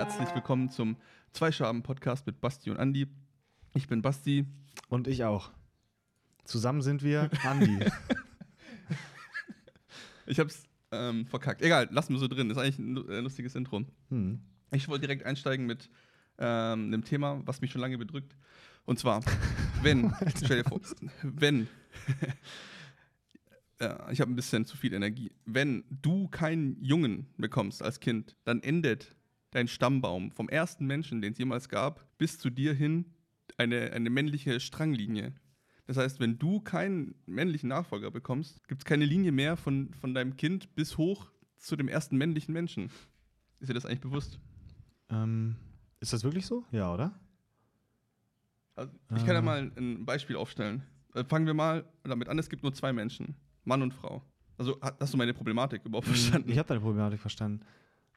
Herzlich willkommen zum Zwei-Schaben-Podcast mit Basti und Andi. Ich bin Basti. Und ich auch. Zusammen sind wir Andi. Ich hab's ähm, verkackt. Egal, lassen wir so drin. Ist eigentlich ein äh, lustiges Intro. hm. Ich wollte direkt einsteigen mit ähm, einem Thema, was mich schon lange bedrückt. Und zwar, wenn, stell dir vor, wenn, ja, ich habe ein bisschen zu viel Energie. Wenn du keinen Jungen bekommst als Kind, dann endet dein Stammbaum vom ersten Menschen, den es jemals gab, bis zu dir hin eine, eine männliche Stranglinie. Das heißt, wenn du keinen männlichen Nachfolger bekommst, gibt es keine Linie mehr von, von deinem Kind bis hoch zu dem ersten männlichen Menschen. Ist dir das eigentlich bewusst? ähm, ist das wirklich so? Ja, oder? Also, ich kann ja Ah. mal ein Beispiel aufstellen. Äh, fangen wir mal damit an, es gibt nur zwei Menschen, Mann und Frau. Also ha- hast du meine Problematik überhaupt verstanden? Ich habe deine Problematik verstanden.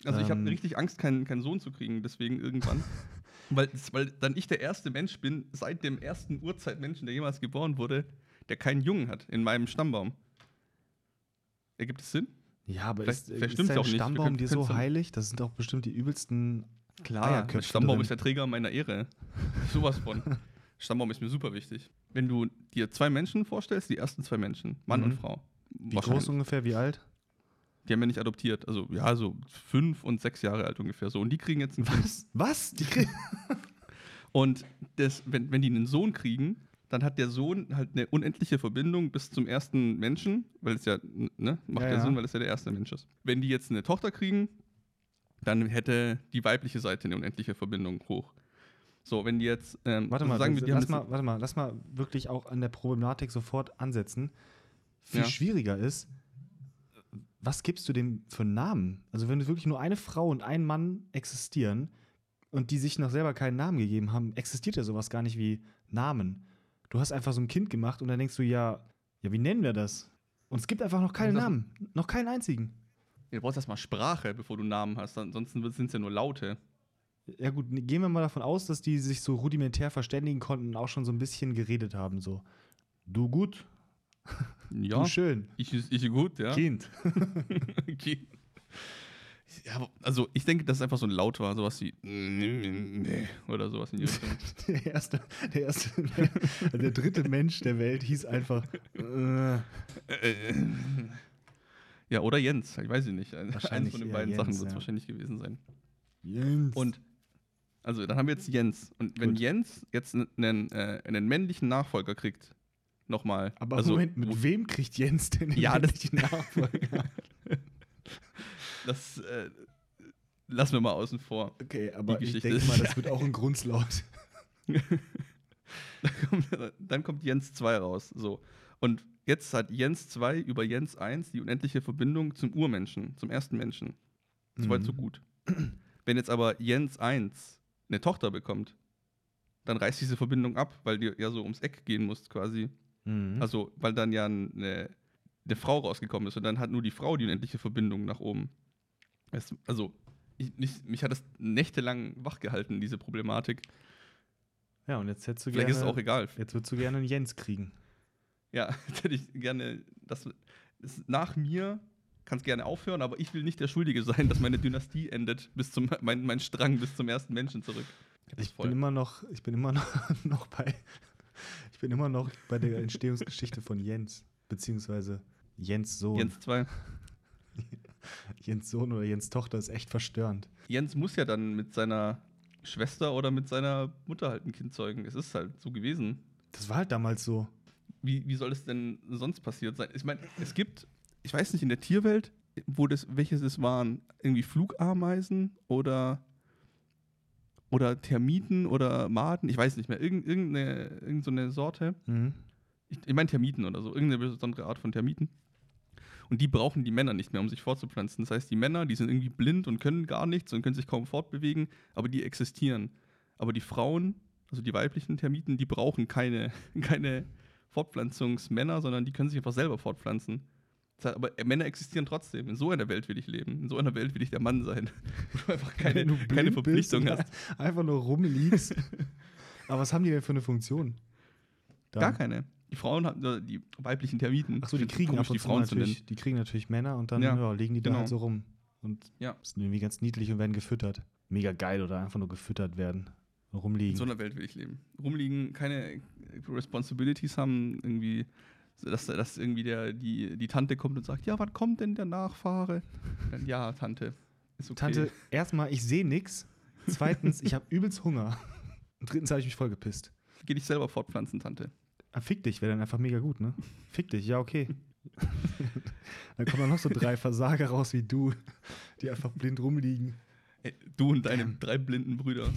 Also ich habe ähm, richtig Angst, keinen, keinen Sohn zu kriegen, deswegen irgendwann. weil, weil dann ich der erste Mensch bin, seit dem ersten Urzeitmenschen, der jemals geboren wurde, der keinen Jungen hat in meinem Stammbaum. Ergibt es Sinn? Ja, aber Vielleicht- ist, vielleicht ist dein auch nicht. Wir Stammbaum können- dir so heilig? Das sind doch bestimmt die übelsten Klar, Eierköpfe der Stammbaum drin. ist der Träger meiner Ehre. Sowas von. Stammbaum ist mir super wichtig. Wenn du dir zwei Menschen vorstellst, die ersten zwei Menschen, Mann Mhm. und Frau. Wie groß ungefähr, wie alt? Die haben ja nicht adoptiert. Also, ja, so fünf und sechs Jahre alt ungefähr so. Und die kriegen jetzt ein Kind. Was? Was? Die kriegen Und das, wenn, wenn die einen Sohn kriegen, dann hat der Sohn halt eine unendliche Verbindung bis zum ersten Menschen, weil es ja, ne, macht Ja, ja, ja. Sinn, weil es ja der erste Mensch ist. Wenn die jetzt eine Tochter kriegen, dann hätte die weibliche Seite eine unendliche Verbindung hoch. So, wenn die jetzt, ähm, Warte also mal, sagen wir, die lass mal, warte mal, lass mal wirklich auch an der Problematik sofort ansetzen. Viel Ja. schwieriger ist, was gibst du dem für einen Namen? Also wenn wirklich nur eine Frau und ein Mann existieren und die sich noch selber keinen Namen gegeben haben, existiert ja sowas gar nicht wie Namen. Du hast einfach so ein Kind gemacht und dann denkst du, ja, ja, wie nennen wir das? Und es gibt einfach noch keinen Namen, noch keinen einzigen. du brauchst erstmal Sprache, bevor du Namen hast, ansonsten sind es ja nur Laute. Ja gut, gehen wir mal davon aus, dass die sich so rudimentär verständigen konnten und auch schon so ein bisschen geredet haben, so. Du gut, Ja, du schön, ich, ich gut, ja. Kind. Okay. Ja, also ich denke, dass es einfach so ein Laut war, sowas wie nee, oder sowas in die Richtung. Der erste, der erste, der dritte Mensch der Welt hieß einfach. Äh, ja, oder Jens, ich weiß nicht. Eins von den beiden Jens, Sachen wird es ja. wahrscheinlich gewesen sein. Jens. Und also dann haben wir jetzt Jens. Und wenn Gut. Jens jetzt einen, äh, einen männlichen Nachfolger kriegt, nochmal. Aber also, Moment, mit wo- wem kriegt Jens denn den Ja, das- männlichen Nachfolger? das äh, lassen wir mal außen vor. Okay, aber Die ich denke mal, das wird auch ein Grundslaut. Dann kommt, dann kommt Jens 2 raus. So. Und jetzt hat Jens 2 über Jens 1 die unendliche Verbindung zum Urmenschen, zum ersten Menschen. Soweit Mhm. so gut. Wenn jetzt aber Jens 1 eine Tochter bekommt, dann reißt diese Verbindung ab, weil die ja so ums Eck gehen muss quasi. Mhm. Also, weil dann ja eine, eine Frau rausgekommen ist und dann hat nur die Frau die unendliche Verbindung nach oben. Es, also, ich, mich, mich hat das nächtelang wachgehalten, diese Problematik. ja, und jetzt hättest du Vielleicht gerne. ist es auch egal. Jetzt würdest du gerne einen Jens kriegen. Ja, jetzt hätte ich gerne, das, das nach mir kann es gerne aufhören, aber ich will nicht der Schuldige sein, dass meine Dynastie endet, bis zum, mein, mein Strang bis zum ersten Menschen zurück. Ich bin immer noch, ich bin immer noch, noch bei, bin immer noch bei der Entstehungsgeschichte von Jens, beziehungsweise Jens Sohn. Jens 2. Jens Sohn oder Jens Tochter ist echt verstörend. Jens muss ja dann mit seiner Schwester oder mit seiner Mutter halt ein Kind zeugen. Es ist halt so gewesen. Das war halt damals so. Wie, wie soll es denn sonst passiert sein? Ich meine, es gibt, ich weiß nicht, in der Tierwelt, wo das, welches es waren, irgendwie Flugameisen oder, oder Termiten oder Maden, ich weiß nicht mehr, irgend, irgendeine, irgendeine so eine Sorte. Mhm. Ich, ich meine Termiten oder so, irgendeine besondere Art von Termiten. Und die brauchen die Männer nicht mehr, um sich fortzupflanzen. Das heißt, die Männer, die sind irgendwie blind und können gar nichts und können sich kaum fortbewegen, aber die existieren. Aber die Frauen, also die weiblichen Termiten, die brauchen keine, keine Fortpflanzungsmänner, sondern die können sich einfach selber fortpflanzen. Aber Männer existieren trotzdem. In so einer Welt will ich leben. In so einer Welt will ich der Mann sein. Wo du einfach keine, du keine Verpflichtung hast. Einfach nur rumliegst. Aber was haben die denn für eine Funktion? Da. Gar keine. Die Frauen haben, äh, die weiblichen Termiten. Achso, die kriegen komisch, ab und die Frauen natürlich, die kriegen natürlich Männer und dann Ja, ja, legen die da genau. halt so rum. Und Ja. sind irgendwie ganz niedlich und werden gefüttert. mega geil oder einfach nur gefüttert werden. Rumliegen. In so einer Welt will ich leben. Rumliegen, keine Responsibilities haben, irgendwie, dass, dass irgendwie der, die, die Tante kommt und sagt, ja, wann kommt denn der Nachfahre? Dann, ja, Tante. Ist okay. Tante, erstmal, ich sehe nix. Zweitens, ich habe übelst Hunger. Und drittens habe ich mich voll gepisst. Geh dich selber fortpflanzen, Tante. Ah, fick dich, wäre dann einfach mega gut, ne? Fick dich, ja, okay. dann kommen dann noch so drei Versager raus wie du, die einfach blind rumliegen. Ey, du und deine drei blinden Brüder.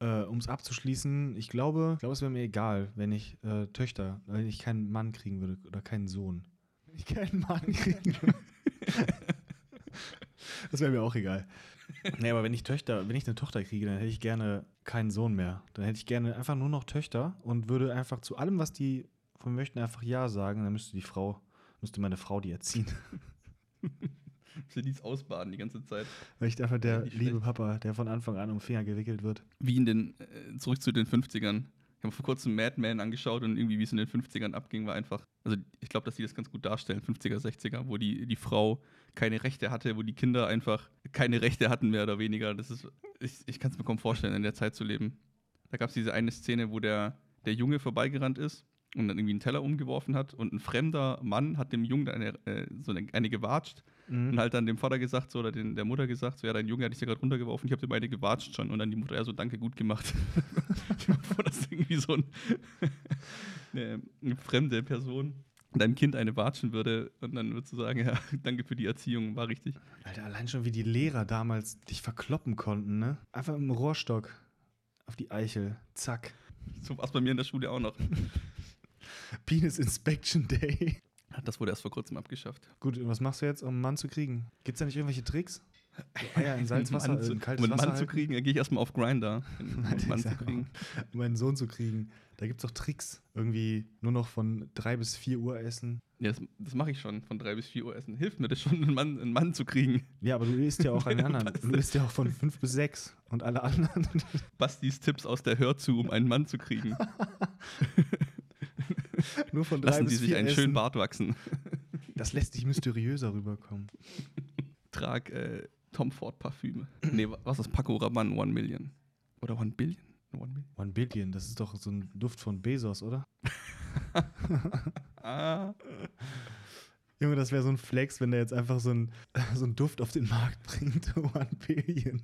Äh, um es abzuschließen, ich glaube, ich glaube, es wäre mir egal, wenn ich äh, Töchter, wenn ich keinen Mann kriegen würde oder keinen Sohn. Wenn ich keinen Mann kriegen würde. das wäre mir auch egal. Nee, aber wenn ich Töchter, wenn ich eine Tochter kriege, dann hätte ich gerne keinen Sohn mehr. Dann hätte ich gerne einfach nur noch Töchter und würde einfach zu allem, was die von mir möchten, einfach Ja sagen. Dann müsste die Frau, müsste meine Frau die erziehen. Sie dies ausbaden die ganze Zeit. Weil ich einfach der liebe schlecht. Papa, der von Anfang an um Finger gewickelt wird. Wie in den, äh, zurück zu den 50ern. Ich habe vor kurzem Mad Men angeschaut und irgendwie, wie es in den 50ern abging, war einfach, also ich glaube, dass die das ganz gut darstellen, 50er, 60er, wo die, die Frau keine Rechte hatte, wo die Kinder einfach keine Rechte hatten, mehr oder weniger. Das ist, ich, ich kann es mir kaum vorstellen, in der Zeit zu leben. Da gab es diese eine Szene, wo der, der Junge vorbeigerannt ist und dann irgendwie einen Teller umgeworfen hat und ein fremder Mann hat dem Jungen eine, äh, so eine, eine gewatscht Mhm. und halt dann dem Vater gesagt so, oder den, der Mutter gesagt, so ja, dein Junge hat dich ja gerade runtergeworfen, ich habe dir beide gewatscht schon. Und dann die Mutter, ja, so danke, gut gemacht. Ich mir vor, dass irgendwie so ein, eine, eine fremde Person deinem Kind eine watschen würde und dann würdest du sagen, ja, danke für die Erziehung, war richtig. Alter, allein schon wie die Lehrer damals dich verkloppen konnten, ne? Einfach im Rohrstock auf die Eichel. Zack. So war es bei mir in der Schule auch noch. Penis Inspection Day. Das wurde erst vor kurzem abgeschafft. Gut, und was machst du jetzt, um einen Mann zu kriegen? Gibt's da nicht irgendwelche Tricks? So Eier in Salzwasser, um einen äh, zu, in kaltes um einen Wasser Mann zu halten? kriegen, dann gehe ich erstmal auf Grinder, um einen Mann zu kriegen. Um einen Sohn zu kriegen. Da gibt's doch Tricks. Irgendwie nur noch von 3 bis 4 Uhr essen. Ja, das, das mache ich schon, von drei bis vier Uhr essen. Hilft mir das schon, einen Mann, einen Mann zu kriegen. Ja, aber du isst ja auch den anderen. Du isst ja auch von 5 bis 6. Und alle anderen. Bastis Tipps aus der Hör zu, um einen Mann zu kriegen. nur von 3 Lassen bis Sie 4 sich einen essen. schönen Bart wachsen. Das lässt dich mysteriöser rüberkommen. Trag äh, Tom Ford Parfüme. Nee, wa- was ist Paco Rabanne One Million? Oder One Billion? One Billion? One Billion, das ist doch so ein Duft von Bezos, oder? Ah. Junge, das wäre so ein Flex, wenn der jetzt einfach so ein, so ein Duft auf den Markt bringt. One Billion.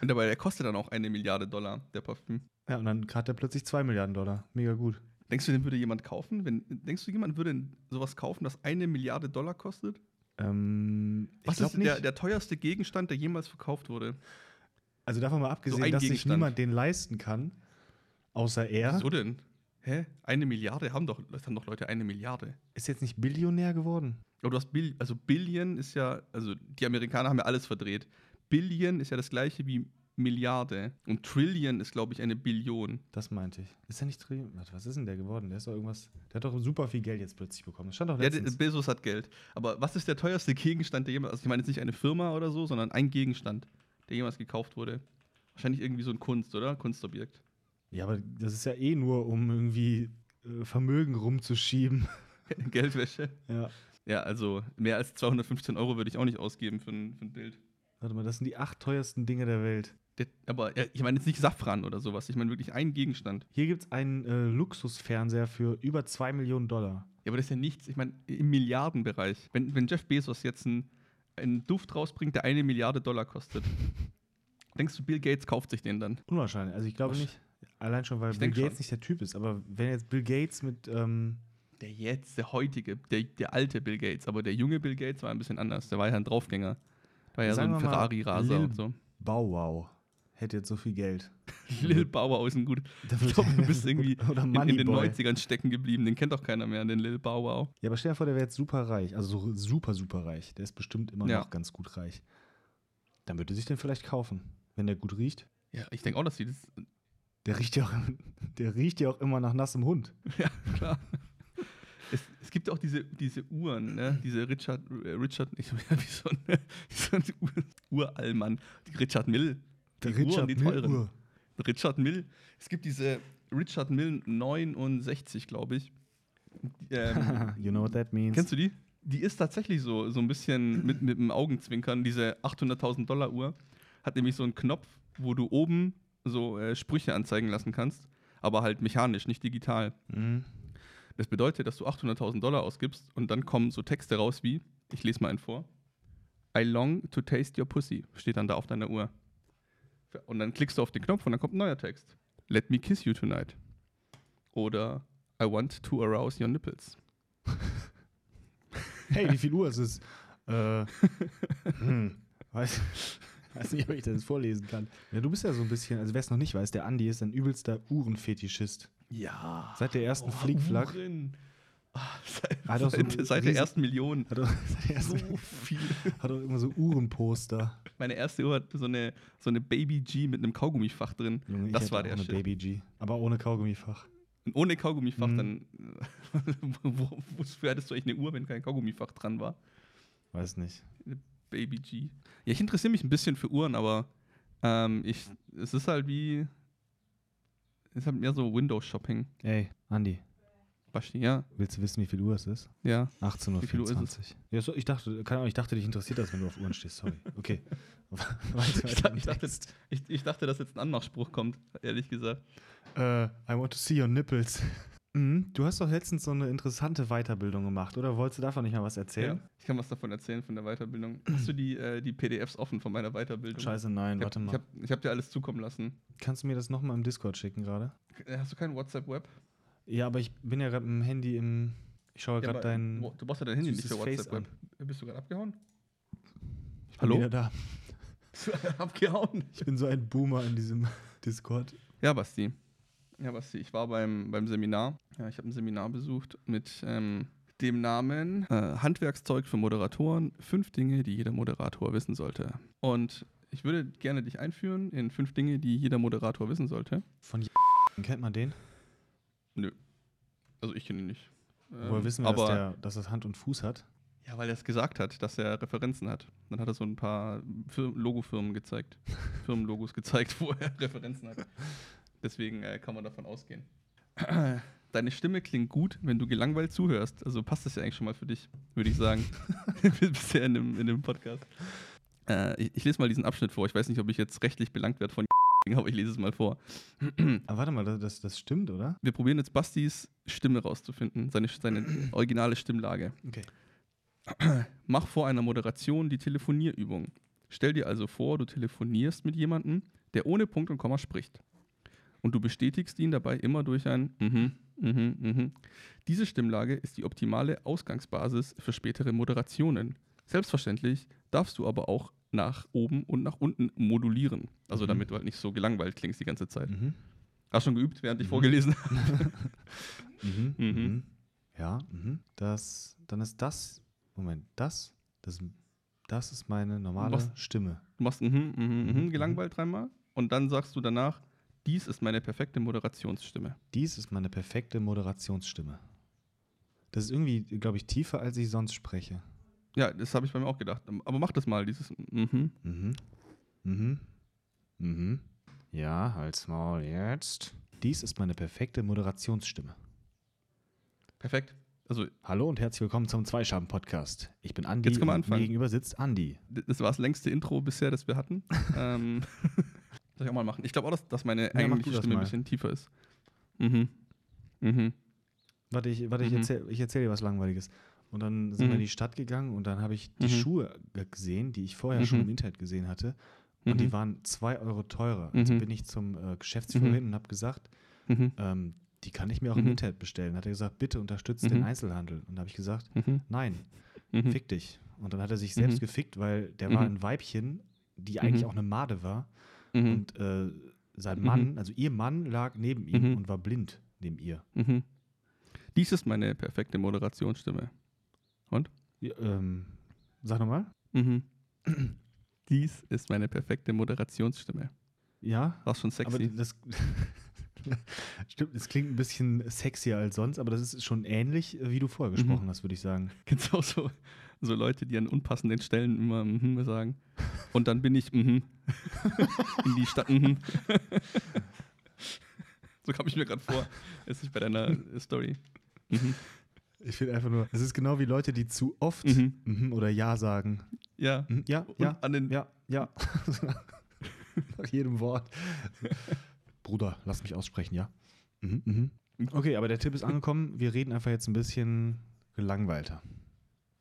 Und dabei, der kostet dann auch eine Milliarde Dollar, der Parfüm. Ja, und dann hat er plötzlich 2 Milliarden Dollar. Mega gut. Denkst du, den würde jemand kaufen? Wenn, denkst du, jemand würde sowas kaufen, das eine Milliarde Dollar kostet? Ähm, ich Was ist der, der teuerste Gegenstand, der jemals verkauft wurde? also davon mal abgesehen, ein dass sich niemand den leisten kann, außer er. Wieso denn? Hä? Eine Milliarde? Haben doch, das haben doch Leute eine Milliarde. Ist jetzt nicht Billionär geworden. Aber du hast Bill, also Billion ist ja, also die Amerikaner haben ja alles verdreht. Billion ist ja das gleiche wie Milliarde. Und Trillion ist, glaube ich, eine Billion. Das meinte ich. Ist er nicht Trillion? Warte, was ist denn der geworden? Der ist doch irgendwas. Der hat doch super viel Geld jetzt plötzlich bekommen. Das stand doch Ja, der- letztens. Bezos hat Geld. Aber was ist der teuerste Gegenstand, der jemals, also ich meine jetzt nicht eine Firma oder so, sondern ein Gegenstand, der jemals gekauft wurde? Wahrscheinlich irgendwie so ein Kunst, oder? Kunstobjekt. ja, aber das ist ja eh nur, um irgendwie äh, Vermögen rumzuschieben. Geldwäsche. ja. Ja, also mehr als 215 Euro würde ich auch nicht ausgeben für ein, für ein Bild. Warte mal, das sind die acht teuersten Dinge der Welt. Der, aber ja, ich meine jetzt nicht Safran oder sowas. Ich meine wirklich ein Gegenstand. Hier gibt es einen äh, Luxusfernseher für über 2 Millionen Dollar. Ja, aber das ist ja nichts. Ich meine, im Milliardenbereich. Wenn, wenn Jeff Bezos jetzt einen, einen Duft rausbringt, der eine Milliarde Dollar kostet, denkst du, Bill Gates kauft sich den dann? Unwahrscheinlich. Also ich glaube nicht. Allein schon, weil Ich Bill Gates schon. nicht der Typ ist. Aber wenn jetzt Bill Gates mit, ähm, Der jetzt, der heutige, der, der alte Bill Gates. Aber der junge Bill Gates war ein bisschen anders. Der war ja ein Draufgänger. Der war ja Sagen so ein Ferrari-Raser und so. Bow Wow hätte jetzt so viel Geld. Lil Bauer ist ein gut. Ich glaube, du bist irgendwie Oder in, in den Moneyboy. 90ern stecken geblieben. Den kennt doch keiner mehr, den Lil Wow. Ja, aber stell dir vor, der wäre jetzt super reich. Also so super, super reich. Der ist bestimmt immer Ja. noch ganz gut reich. Dann würde sich den vielleicht kaufen, wenn der gut riecht. Ja, ich denke auch, dass die das. Der riecht ja auch, der riecht ja auch immer nach nassem Hund. Ja, klar. Es, es gibt auch diese, diese Uhren, ne? diese Richard, äh, Richard, ich, wie so ein, wie so ein Ur, Urallmann, die Richard Mill. Die Uhren, die teuren. Uhr. Richard Mill. Es gibt diese Richard Mill 69, glaube ich. Ähm, you know what that means. kennst du die? Die ist tatsächlich so, so ein bisschen mit, mit dem Augenzwinkern, diese 800.000 Dollar Uhr. hat nämlich so einen Knopf, wo du oben so äh, Sprüche anzeigen lassen kannst, aber halt mechanisch, nicht digital. Mhm. Das bedeutet, dass du 800.000 Dollar ausgibst und dann kommen so Texte raus wie, ich lese mal einen vor. I long to taste your pussy, steht dann da auf deiner Uhr. Und dann klickst du auf den Knopf und dann kommt ein neuer Text. Let me kiss you tonight. Oder I want to arouse your nipples. Hey, wie viel Uhr ist es? Äh, hm, weiß, weiß nicht, ob ich das vorlesen kann. Ja, du bist ja so ein bisschen, also wer es noch nicht weiß, der Andi ist ein übelster Uhrenfetischist. Ja. Seit der ersten Flickflack. Ah, seit, Hat auch so seit, der ersten Million. Hat er, seit der ersten, So viel. hat er immer so Uhrenposter. Meine erste Uhr hat so eine, so eine Baby G mit einem Kaugummifach drin. Junge, Das war auch der eine Shit. Baby G. Aber ohne Kaugummifach. Und ohne Kaugummifach, Mhm. dann. wo, wofür hattest du eigentlich eine Uhr, wenn kein Kaugummifach dran war? Weiß nicht. Baby G. Ja, ich interessiere mich ein bisschen für Uhren, aber ähm, ich, es ist halt wie. Es ist halt mehr so Windows-Shopping. Ey, Andi, Basti, ja. willst du wissen, wie viel Uhr es ist? Ja. 18.24 Uhr. Wie viel Uhr ist es? Ja, so, ich dachte, keine Ahnung, ich dachte, dich interessiert das, wenn du auf Uhren stehst. Sorry. Okay. Ich, im ich, dachte, ich, ich dachte, dass jetzt ein Anmachspruch kommt, ehrlich gesagt. Äh, I want to see your nipples. Mhm, du hast doch letztens so eine interessante Weiterbildung gemacht, oder? Wolltest du davon nicht mal was erzählen? Ja. Ich kann was davon erzählen von der Weiterbildung. Hast du die, äh, die PDFs offen von meiner Weiterbildung? Scheiße, nein, Ich warte habe mal. ich hab, ich hab dir alles zukommen lassen. Kannst du mir das nochmal im Discord schicken gerade? Äh, Hast du kein WhatsApp-Web? Ja, aber ich bin ja gerade im Handy im. Ich schaue Ja, gerade dein. du brauchst ja dein Handy nicht für Face WhatsApp-Web. Bist du gerade abgehauen? Ich bin Hallo? wieder da. Bist du abgehauen? Ich bin so ein Boomer in diesem Discord. Ja, Basti. Ja, Basti, ich war beim, beim Seminar. Ja, ich habe ein Seminar besucht mit ähm, dem Namen äh, Handwerkszeug für Moderatoren. Fünf Dinge, die jeder Moderator wissen sollte. Und ich würde gerne dich einführen in fünf Dinge, die jeder Moderator wissen sollte. Von J kennt man den? Also ich kenne ihn nicht. Woher Ähm, wissen wir, dass, der, dass das Hand und Fuß hat? Ja, weil er es gesagt hat, dass er Referenzen hat. Dann hat er so ein paar Fir Logofirmen gezeigt. Firmenlogos gezeigt, wo er Referenzen hat. Deswegen äh, kann man davon ausgehen. Deine Stimme klingt gut, wenn du gelangweilt zuhörst. Also passt das ja eigentlich schon mal für dich, würde ich sagen. Bisher in dem, in dem Podcast. Äh, ich, ich lese mal diesen Abschnitt vor. Ich weiß nicht, ob ich jetzt rechtlich belangt werde von aber ich lese es mal vor. Aber warte mal, das, das stimmt, oder? Wir probieren jetzt Bastis Stimme rauszufinden, seine, seine originale Stimmlage. Okay. Mach vor einer Moderation die Telefonierübung. Stell dir also vor, du telefonierst mit jemandem, der ohne Punkt und Komma spricht. Und du bestätigst ihn dabei immer durch ein Mhm, mhm, mhm. Diese Stimmlage ist die optimale Ausgangsbasis für spätere Moderationen. Selbstverständlich darfst du aber auch nach oben und nach unten modulieren. Also Mhm. damit du halt nicht so gelangweilt klingst die ganze Zeit. Mhm. Hast schon geübt, während ich Mhm. vorgelesen habe? Mhm. Mhm. Mhm. Ja, das, dann ist das, Moment, das, das, das ist meine normale? Stimme. Du machst mhm, mhm, mhm, Mhm, gelangweilt dreimal und dann sagst du danach, dies ist meine perfekte Moderationsstimme. Dies ist meine perfekte Moderationsstimme. Das ist irgendwie, glaube ich, tiefer, als ich sonst spreche. Ja, das habe ich bei mir auch gedacht. Aber mach das mal, dieses mhm. Mhm. Mhm. Mhm. Ja, halt's Maul jetzt. Dies ist meine perfekte Moderationsstimme. Perfekt. Also, Hallo und herzlich willkommen zum Zweischaben-Podcast. Ich bin Andi Jetzt und mir anfangen. gegenüber sitzt Andi. das war das längste Intro bisher, das wir hatten. ähm, soll ich auch mal machen? Ich glaube auch, dass, dass meine mach eigentliche Stimme ein mal. bisschen tiefer ist. Mhm. Mhm. Warte, ich, warte, ich Mhm. erzähle ich erzähl dir was Langweiliges. Und dann sind wir Mhm. in die Stadt gegangen und dann habe ich die Mhm. Schuhe ge- gesehen, die ich vorher schon Mhm. im Internet gesehen hatte. Und Mhm. die waren zwei Euro teurer. Also Mhm. bin ich zum äh, Geschäftsführer Mhm. hin und habe gesagt, Mhm. ähm, die kann ich mir auch im Mhm. Internet bestellen. Hat er gesagt, bitte unterstützt Mhm. den Einzelhandel. Und da habe ich gesagt, Mhm. nein, Mhm. fick dich. Und dann hat er sich selbst Mhm. gefickt, weil der war Mhm. ein Weibchen, die eigentlich Mhm. auch eine Made war. Mhm. Und äh, sein Mhm. Mann, also ihr Mann lag neben ihm Mhm. und war blind neben ihr. Mhm. Dies ist meine perfekte Moderationsstimme. Ja, ähm, sag nochmal. Mhm. Dies ist meine perfekte Moderationsstimme. Ja, War schon aber sexy. das stimmt, es klingt ein bisschen sexier als sonst, aber das ist schon ähnlich, äh, wie du vorher Mhm. gesprochen hast, würde ich sagen. Kennst du auch so, so Leute, die an unpassenden Stellen immer mhm sagen? Und dann bin ich mhm. in die Stadt. Mhm. so kam ich mir gerade vor. Ist nicht bei deiner Story. Mhm. Ich finde einfach nur, es ist genau wie Leute, die zu oft Mhm. mhm oder ja sagen. Ja. Mhm, ja, Und ja, an den, ja, ja. Nach jedem Wort. Bruder, lass mich aussprechen, ja? Mhm, mhm. Okay, aber der Tipp ist angekommen. Wir reden einfach jetzt ein bisschen gelangweilter.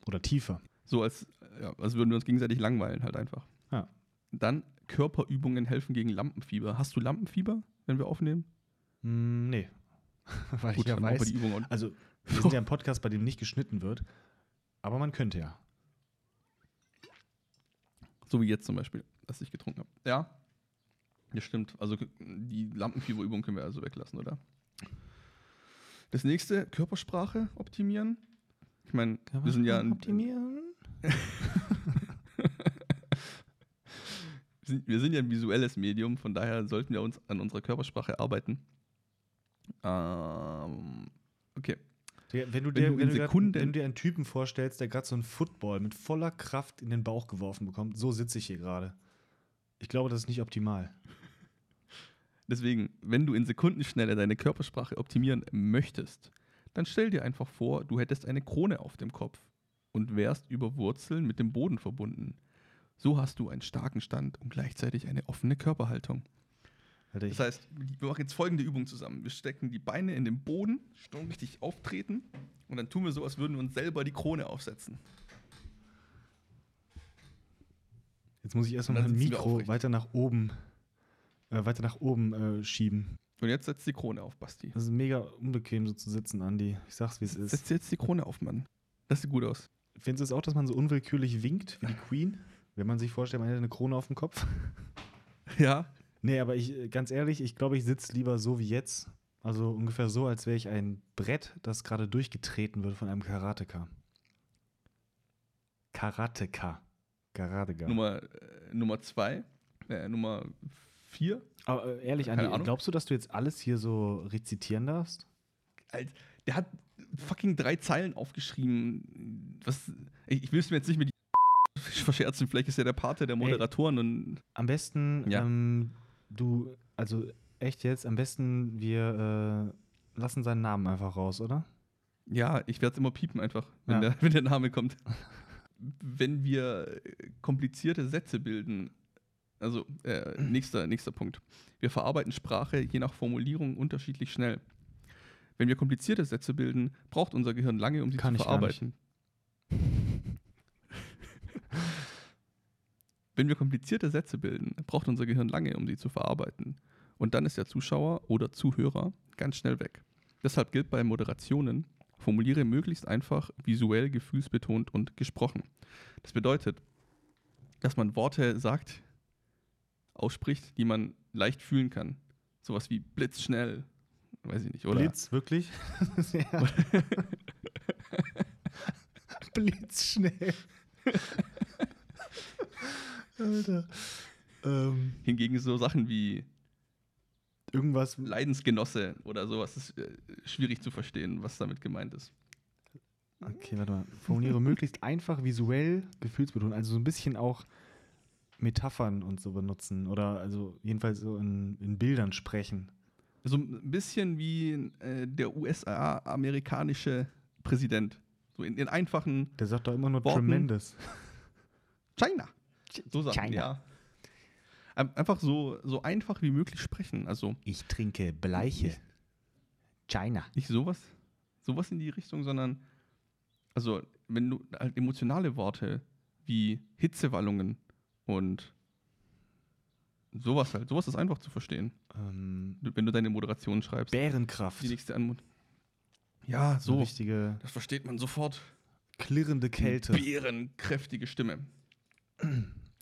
Oder tiefer. So als, ja, als würden wir uns gegenseitig langweilen, halt einfach. Ja. Dann Körperübungen helfen gegen Lampenfieber. Hast du Lampenfieber, wenn wir aufnehmen? Hm, nee. Weil Gut, ich ja weiß, die Übung. auch. also wir sind ja ein Podcast, bei dem nicht geschnitten wird. Aber man könnte ja. So wie jetzt zum Beispiel, dass ich getrunken habe. Ja. Ja, stimmt. Also die Lampenfieberübung können wir also weglassen, oder? Das nächste, Körpersprache optimieren. Ich meine, wir sind ja ein, optimieren. wir sind, wir sind ja ein visuelles Medium, von daher sollten wir uns an unserer Körpersprache arbeiten. Ähm, okay. Wenn du, Wenn dir, du in wenn, du grad, Sekunden- wenn du dir einen Typen vorstellst, der gerade so einen Football mit voller Kraft in den Bauch geworfen bekommt, so sitze ich hier gerade. Ich glaube, das ist nicht optimal. Deswegen, wenn du in Sekundenschnelle deine Körpersprache optimieren möchtest, dann stell dir einfach vor, du hättest eine Krone auf dem Kopf und wärst über Wurzeln mit dem Boden verbunden. So hast du einen starken Stand und gleichzeitig eine offene Körperhaltung. Alter, Das heißt, wir machen jetzt folgende Übung zusammen. Wir stecken die Beine in den Boden, stehen richtig auftreten und dann tun wir so, als würden wir uns selber die Krone aufsetzen. jetzt muss ich erstmal mein Mikro weiter nach oben, äh, weiter nach oben äh, schieben. Und jetzt setzt die Krone auf, Basti. Das ist mega unbequem, so zu sitzen, Andi. Ich sag's, wie es ist. Setz jetzt die Krone auf, Mann. Das sieht gut aus. Findest du es auch, dass man so unwillkürlich winkt wie die Queen? Wenn man sich vorstellt, man hätte eine Krone auf dem Kopf? Ja, Nee, aber ich, äh, ganz ehrlich, ich glaube, ich sitze lieber so wie jetzt. Also ungefähr so, als wäre ich ein Brett, das gerade durchgetreten wird von einem Karateka. Karateka. Karateka. Nummer, äh, Nummer zwei, äh, Nummer vier. aber äh, ehrlich, Keine Andi, Ahnung. glaubst du, dass du jetzt alles hier so rezitieren darfst? Der hat fucking drei Zeilen aufgeschrieben. Was, ich, ich will es mir jetzt nicht mit verscherzen. Vielleicht ist er der Pate der Moderatoren und Am besten, Ja. ähm, du, also echt jetzt, am besten wir äh, lassen seinen Namen einfach raus, oder? ja, ich werde es immer piepen einfach, wenn, Ja. der, wenn der Name kommt. wenn wir äh, komplizierte Sätze bilden, also äh, nächster, nächster Punkt. Wir verarbeiten Sprache je nach Formulierung unterschiedlich schnell. Wenn wir komplizierte Sätze bilden, braucht unser Gehirn lange, um sie Kann zu verarbeiten. Wenn wir komplizierte Sätze bilden, braucht unser Gehirn lange, um sie zu verarbeiten. Und dann ist der Zuschauer oder Zuhörer ganz schnell weg. Deshalb gilt bei Moderationen, formuliere möglichst einfach, visuell, gefühlsbetont und gesprochen. Das bedeutet, dass man Worte sagt, ausspricht, die man leicht fühlen kann. Sowas wie blitzschnell, weiß ich nicht, oder? Blitz, wirklich? Blitzschnell. Alter. Ähm, Hingegen so Sachen wie irgendwas. Leidensgenosse oder sowas ist äh, schwierig zu verstehen, was damit gemeint ist. Okay, warte mal. Formuliere möglichst einfach visuell gefühlsbetont. Also so ein bisschen auch Metaphern und so benutzen. Oder also jedenfalls so in, in Bildern sprechen. So ein bisschen wie äh, der USA-amerikanische Präsident. So in, in einfachen Der sagt doch immer nur Worten. tremendous. China. So Sachen, China. ja. Ein- Einfach so, so einfach wie möglich sprechen. Also Ich trinke Bleiche. China. nicht sowas, sowas in die Richtung, sondern also wenn du halt emotionale Worte wie Hitzewallungen und sowas halt, sowas ist einfach zu verstehen, Ähm, wenn du deine Moderation schreibst. Bärenkraft. Die nächste Anmut. Ja, so so. richtige Das versteht man sofort. klirrende Kälte. Bärenkräftige Stimme.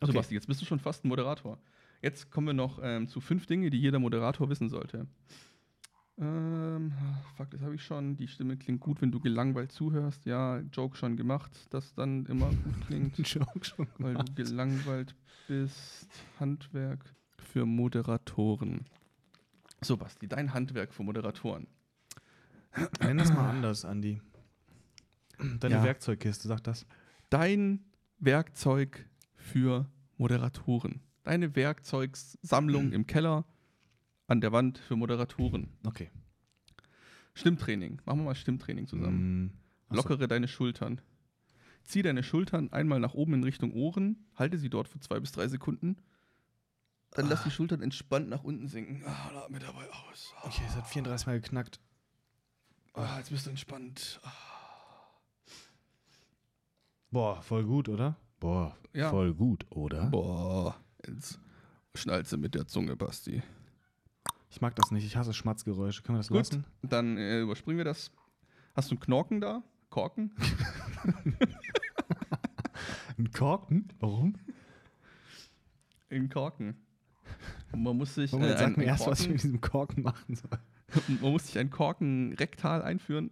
Also Okay. Basti, jetzt bist du schon fast ein Moderator. Jetzt kommen wir noch ähm, zu fünf Dinge, die jeder Moderator wissen sollte. Ähm, fuck, das habe ich schon. Die Stimme klingt gut, wenn du gelangweilt zuhörst. Ja, Joke schon gemacht, das dann immer gut klingt, Joke schon weil du gelangweilt bist. Handwerk für Moderatoren. So, Basti, dein Handwerk für Moderatoren. Nenn das mal anders, Andi. Deine Ja. Werkzeugkiste, sag das. Dein Werkzeug für Moderatoren. Deine Werkzeugsammlung im Keller an der Wand für Moderatoren. Okay. Stimmtraining. Machen wir mal Stimmtraining zusammen. Mm, so. Lockere deine Schultern. Zieh deine Schultern einmal nach oben in Richtung Ohren. Halte sie dort für zwei bis drei Sekunden. Dann lass die Schultern entspannt nach unten sinken. Ah, atme dabei aus. Ah, Okay, es hat 34 Mal geknackt. ah, jetzt bist du entspannt. Ah. Boah, voll gut, oder? Boah, Ja. voll gut, oder? Boah, jetzt schnalze mit der Zunge, Basti. Ich mag das nicht, ich hasse Schmatzgeräusche. Können wir das Gut. lassen? Dann äh, überspringen wir das. Hast du einen Knorken da? Korken? Ein Korken? Warum? Einen Korken. Man muss sich, Moment, äh, sag einen, mir erst, was ich Korken, mit diesem Korken machen soll. man muss sich einen Korken rektal einführen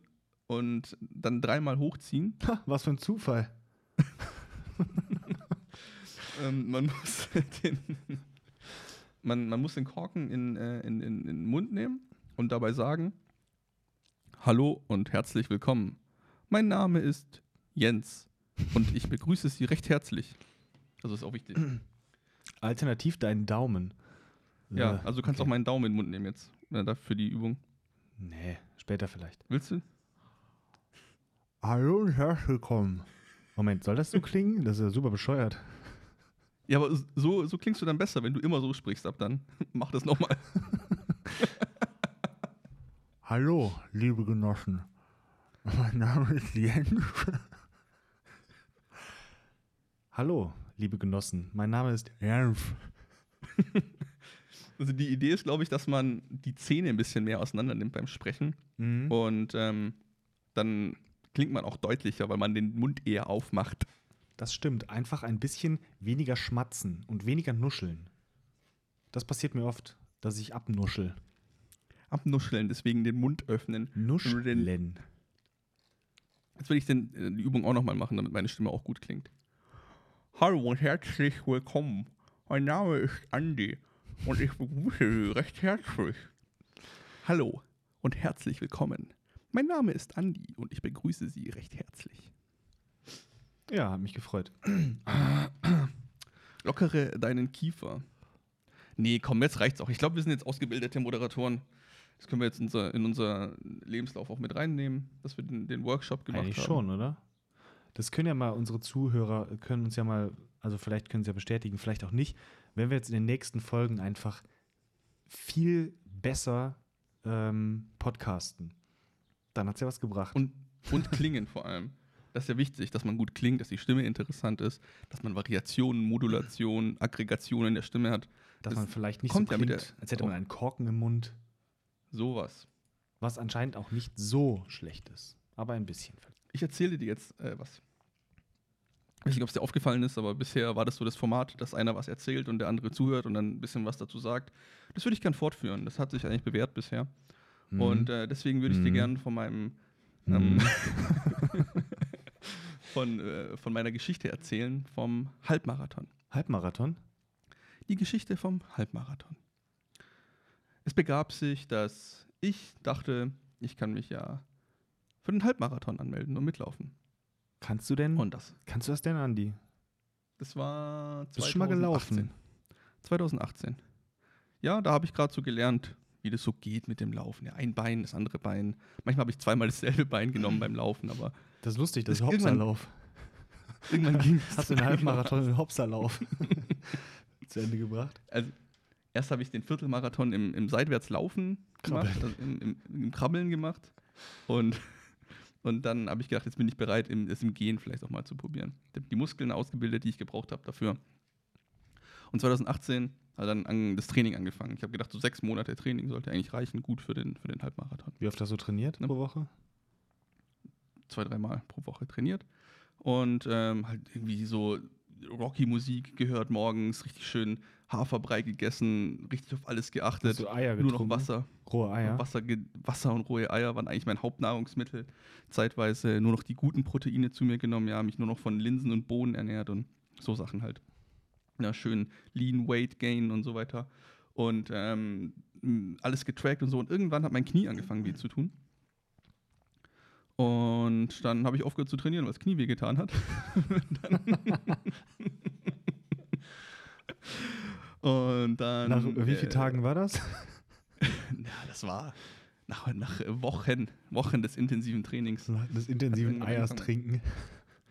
und dann dreimal hochziehen. Ha, was für ein Zufall. Ähm, man, muss den, man, man muss den Korken in, äh, in, in, in den Mund nehmen und dabei sagen: Hallo und herzlich willkommen. Mein Name ist Jens und ich begrüße Sie recht herzlich. Das ist auch wichtig. Alternativ deinen Daumen. Ja, Äh, also du kannst okay. auch meinen Daumen in den Mund nehmen jetzt. äh, dafür für die Übung. Nee, später vielleicht. Willst du? Hallo und herzlich willkommen. Moment, soll das so klingen? Das ist ja super bescheuert. Ja, aber so, so klingst du dann besser, wenn du immer so sprichst ab dann. Mach das nochmal. Hallo, liebe Genossen. Mein Name ist Jens. Hallo, liebe Genossen. Mein Name ist Jens. Also die Idee ist, glaube ich, dass man die Zähne ein bisschen mehr auseinander nimmt beim Sprechen. Mhm. Und ähm, dann klingt man auch deutlicher, weil man den Mund eher aufmacht. Das stimmt. Einfach ein bisschen weniger schmatzen und weniger nuscheln. Das passiert mir oft, dass ich abnuschel. Abnuscheln, deswegen den Mund öffnen. Nuscheln. Jetzt will ich den, äh, die Übung auch nochmal machen, damit meine Stimme auch gut klingt. Hallo und herzlich willkommen. Mein Name ist Andi und ich begrüße Sie recht herzlich. Hallo und herzlich willkommen. Mein Name ist Andi und ich begrüße Sie recht herzlich. Ja, hat mich gefreut. Lockere deinen Kiefer. Nee, komm, jetzt reicht's auch. Ich glaube, wir sind jetzt ausgebildete Moderatoren. Das können wir jetzt in unser, in unser Lebenslauf auch mit reinnehmen, dass wir den, den Workshop gemacht Eigentlich haben. schon, oder? Das können ja mal unsere Zuhörer, können uns ja mal, also vielleicht können sie ja bestätigen, vielleicht auch nicht, wenn wir jetzt in den nächsten Folgen einfach viel besser ähm, podcasten, dann hat es ja was gebracht. Und, und klingen vor allem. Das ist ja wichtig, dass man gut klingt, dass die Stimme interessant ist, dass man Variationen, Modulationen, Aggregationen in der Stimme hat. dass das man vielleicht nicht kommt so ja klingt, der- als hätte man einen Korken im Mund, Sowas. was anscheinend auch nicht so schlecht ist, aber ein bisschen. Ich erzähle dir jetzt äh, was. Ich weiß nicht, ob es dir aufgefallen ist, aber bisher war das so das Format, dass einer was erzählt und der andere zuhört und dann ein bisschen was dazu sagt. Das würde ich gern fortführen. Das hat sich eigentlich bewährt bisher. Mhm. Und äh, deswegen würde ich dir Mhm. gern von meinem Mhm. von, äh, von meiner Geschichte erzählen vom Halbmarathon. Halbmarathon? Die Geschichte vom Halbmarathon. Es begab sich, dass ich dachte, ich kann mich ja für den Halbmarathon anmelden und mitlaufen. Kannst du denn? Und das, kannst du das denn, Andi? das war Bist du schon mal gelaufen? 2018. Ja, da habe ich gerade so gelernt, wie das so geht mit dem Laufen. Ja, ein Bein, das andere Bein. Manchmal habe ich zweimal dasselbe Bein genommen beim Laufen, aber Das ist lustig, das ist Das irgendwann- Hopserlauf. irgendwann ging es. Hast du einen Halbmarathon in Hopserlauf zu Ende gebracht? Also, erst habe ich den Viertelmarathon im, im Seitwärtslaufen gemacht, Krabbeln. also im, im, im Krabbeln gemacht. Und, und dann habe ich gedacht, jetzt bin ich bereit, im, es im Gehen vielleicht auch mal zu probieren. Ich habe die Muskeln ausgebildet, die ich gebraucht habe dafür. Und 2018 hat dann an, das Training angefangen. Ich habe gedacht, so sechs Monate Training sollte eigentlich reichen, gut für den, für den Halbmarathon. Wie oft hast du trainiert Ne? pro Woche? zwei, dreimal pro Woche trainiert und ähm, halt irgendwie so Rocky-Musik gehört morgens, richtig schön Haferbrei gegessen, richtig auf alles geachtet. Hast du Eier Nur noch getrunken? Wasser. Rohe Eier? Wasser, Wasser und rohe Eier waren eigentlich mein Hauptnahrungsmittel. Zeitweise nur noch die guten Proteine zu mir genommen, ja, mich nur noch von Linsen und Bohnen ernährt und so Sachen halt. Ja, schön Lean Weight Gain und so weiter. Und ähm, alles getrackt und so. Und irgendwann hat mein Knie angefangen, weh zu tun. Und dann habe ich aufgehört zu trainieren, weil das Knie weh getan hat. und dann. Nach wie äh, vielen Tagen war das? ja, das war nach, nach Wochen, Wochen des intensiven Trainings. Des intensiven Eiers trinken.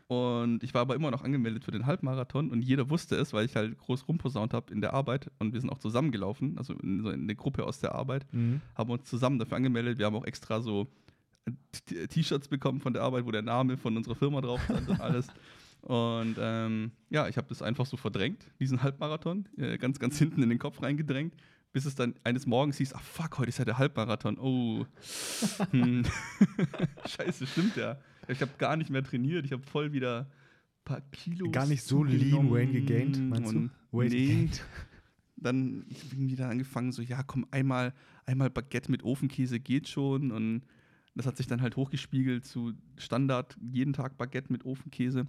Und ich war aber immer noch angemeldet für den Halbmarathon und jeder wusste es, weil ich halt groß rumposaunt habe in der Arbeit und wir sind auch zusammengelaufen, also in, so in der Gruppe aus der Arbeit, Mhm. haben uns zusammen dafür angemeldet. Wir haben auch extra so T- T-Shirts bekommen von der Arbeit, wo der Name von unserer Firma drauf stand und alles. Und ähm, ja, ich habe das einfach so verdrängt, diesen Halbmarathon, äh, ganz, ganz hinten in den Kopf reingedrängt, bis es dann eines Morgens hieß, ach fuck, heute ist ja der Halbmarathon. Oh. hm. Scheiße, stimmt ja. Ich habe gar nicht mehr trainiert, ich habe voll wieder ein paar Kilos Gar nicht so lean Wayne gegained, meinst du? Weight nee, gegained. dann irgendwie dann angefangen, so, ja, komm, einmal, einmal Baguette mit Ofenkäse geht schon. Und das hat sich dann halt hochgespiegelt zu Standard, jeden Tag Baguette mit Ofenkäse.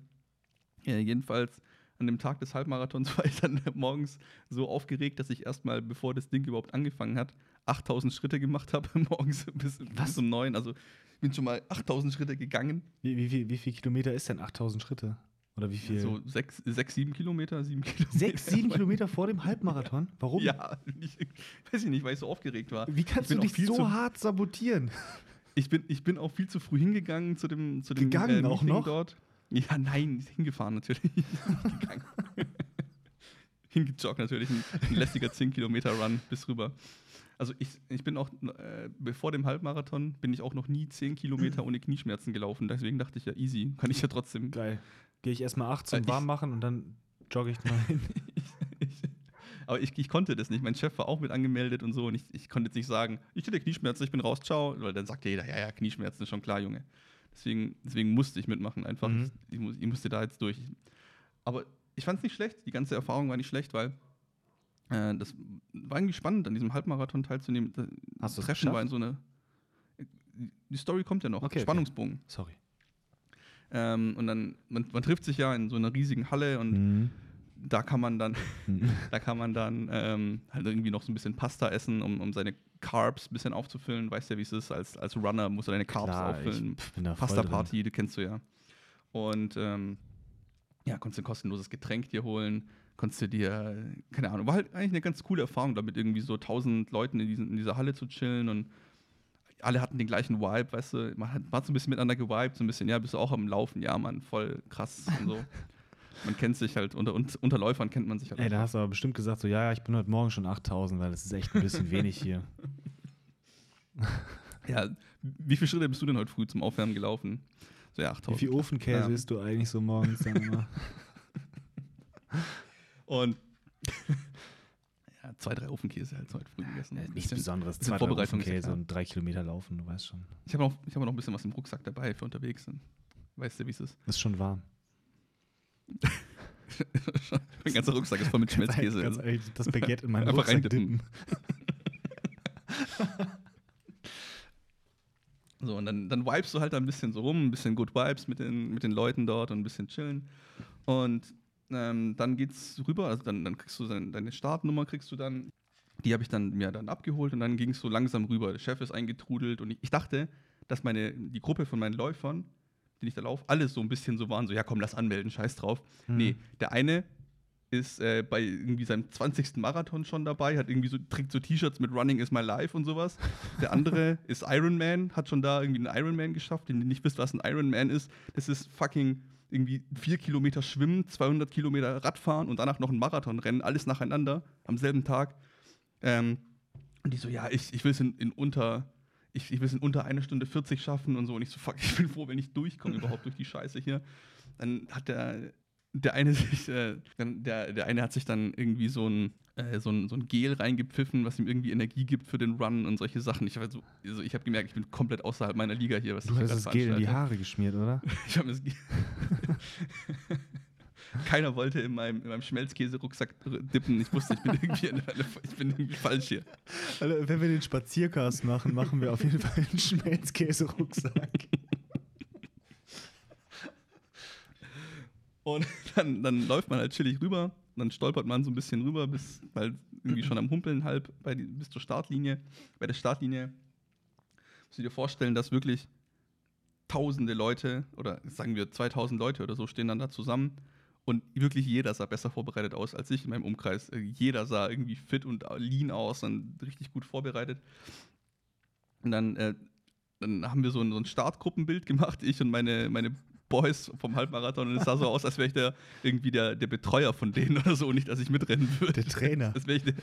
Ja, jedenfalls an dem Tag des Halbmarathons war ich dann morgens so aufgeregt, dass ich erstmal, bevor das Ding überhaupt angefangen hat, 8000 Schritte gemacht habe, morgens bis, bis um neun. Also ich bin schon mal 8000 Schritte gegangen. Wie, wie, viel, wie viel Kilometer ist denn 8000 Schritte? Oder wie viel? So sechs, sechs, sieben Kilometer, sieben Kilometer. Sechs, sieben Kilometer vor dem Halbmarathon? Warum? Ja, ich, weiß ich nicht, weil ich so aufgeregt war. Wie kannst du dich auch so hart sabotieren? Ich bin, ich bin auch viel zu früh hingegangen zu dem, zu dem Gegangen auch Meeting noch? dort. Ja, nein, hingefahren natürlich. Hingejoggt natürlich, ein, ein lästiger 10 Kilometer Run bis rüber. Also ich, ich bin auch, äh, bevor dem Halbmarathon, bin ich auch noch nie 10 Kilometer ohne Knieschmerzen gelaufen. Deswegen dachte ich ja, easy, kann ich ja trotzdem. Geil. Gehe ich erstmal 18 Äh, ich- warm machen und dann jogge ich mal hin. aber ich, ich konnte das nicht. Mein Chef war auch mit angemeldet und so. Und ich, ich konnte jetzt nicht sagen, ich hätte Knieschmerzen, ich bin raus, ciao. Weil dann sagt jeder, ja, ja, Knieschmerzen ist schon klar, Junge. Deswegen, deswegen musste ich mitmachen einfach. Mhm. Ich, ich, muss, ich musste da jetzt durch. Aber ich fand es nicht schlecht. Die ganze Erfahrung war nicht schlecht, weil äh, das war irgendwie spannend, an diesem Halbmarathon teilzunehmen. Das Hast du's Treffen war in so eine. Die Story kommt ja noch. Okay, okay. Spannungsbogen. Sorry. Ähm, und dann, man, man trifft sich ja in so einer riesigen Halle und Mhm. Da kann man dann da kann man dann ähm, halt irgendwie noch so ein bisschen Pasta essen, um, um seine Carbs ein bisschen aufzufüllen. Weißt ja, wie es ist. Als, als Runner musst du deine Carbs Klar, auffüllen. ich bin da voll Pasta drin. Party, die kennst du ja. Und ähm, ja, konntest du ein kostenloses Getränk dir holen. Konntest du dir, keine Ahnung, war halt eigentlich eine ganz coole Erfahrung, damit irgendwie so tausend Leuten in, diesen, in dieser Halle zu chillen und alle hatten den gleichen Vibe, weißt du, man hat, war so ein bisschen miteinander gewiped, so ein bisschen, ja, bist du auch am Laufen, ja, Mann, voll krass und so. man kennt sich halt, unter, unter Läufern kennt man sich halt Ey, da hast du aber bestimmt gesagt, so, ja, ja, ich bin heute Morgen schon 8000, weil das ist echt ein bisschen wenig hier. Ja, wie viele Schritte bist du denn heute früh zum Aufwärmen gelaufen? So, ja, Wie 8000. viel Ofenkäse Ja. isst du eigentlich so morgens dann immer? Und ja, zwei, drei Ofenkäse halt heute früh gegessen. Ein Nichts Besonderes. Zwei, drei ja Ofenkäse klar. und drei Kilometer laufen, du weißt schon. Ich habe noch, ich hab noch ein bisschen was im Rucksack dabei für unterwegs. Weißt du, wie es ist? Ist schon warm. mein ganzer Rucksack ist voll mit Schmelzkäse. Ganz ehrlich, das Baguette in meinen Einfach Rucksack reindippen. dippen. So, und dann, dann vibest du halt ein bisschen so rum, ein bisschen Good Vibes mit den, mit den Leuten dort und ein bisschen chillen. Und ähm, dann geht's rüber, also dann, dann kriegst du deine, deine Startnummer, kriegst du dann. Die habe ich dann mir dann abgeholt und dann ging es so langsam rüber. Der Chef ist eingetrudelt und ich, ich dachte, dass meine, die Gruppe von meinen Läufern, die ich da laufe, alle so ein bisschen so waren, so, ja komm, lass anmelden, scheiß drauf. Mhm. Nee, der eine ist äh, bei irgendwie seinem 20. Marathon schon dabei, hat irgendwie so, trägt so T-Shirts mit Running is my life und sowas. Der andere ist Ironman, hat schon da irgendwie einen Ironman geschafft. Wenn ihr nicht wisst, was ein Ironman ist, das ist fucking irgendwie vier Kilometer Schwimmen, 200 Kilometer Radfahren und danach noch ein Marathonrennen, alles nacheinander am selben Tag. Ähm, und die so, ja, ich, ich will es in, in unter, ich, ich will es in unter einer Stunde 40 schaffen und so. Und ich so, fuck, ich bin froh, wenn ich durchkomme überhaupt durch die Scheiße hier. Dann hat der, der eine sich, äh, dann, der, der eine hat sich dann irgendwie so ein, äh, so, ein, so ein Gel reingepfiffen, was ihm irgendwie Energie gibt für den Run und solche Sachen. Ich, war so, also ich habe gemerkt, ich bin komplett außerhalb meiner Liga hier. Was Du hast das Gel in die. Haare geschmiert, oder? Ich habe das. Ge- Keiner wollte in meinem, in meinem Schmelzkäse-Rucksack dippen. Ich wusste, ich bin irgendwie, in einer, ich bin irgendwie falsch hier. Also, wenn wir den Spaziercast machen, machen wir auf jeden Fall einen Schmelzkäse-Rucksack. Und dann, dann läuft man halt chillig rüber, dann stolpert man so ein bisschen rüber, bis weil irgendwie schon am Humpeln halb bei die, bis zur Startlinie. Bei der Startlinie musst du dir vorstellen, dass wirklich tausende Leute oder sagen wir 2000 Leute oder so stehen dann da zusammen und wirklich jeder sah besser vorbereitet aus als ich in meinem Umkreis. Äh, Jeder sah irgendwie fit und lean aus und richtig gut vorbereitet. Und dann, äh, dann haben wir so ein, so ein Startgruppenbild gemacht, ich und meine, meine Boys vom Halbmarathon und es sah so aus, als wäre ich der, irgendwie der, der Betreuer von denen oder so, nicht, dass ich mitrennen würde. Der Trainer. Das wäre ich der,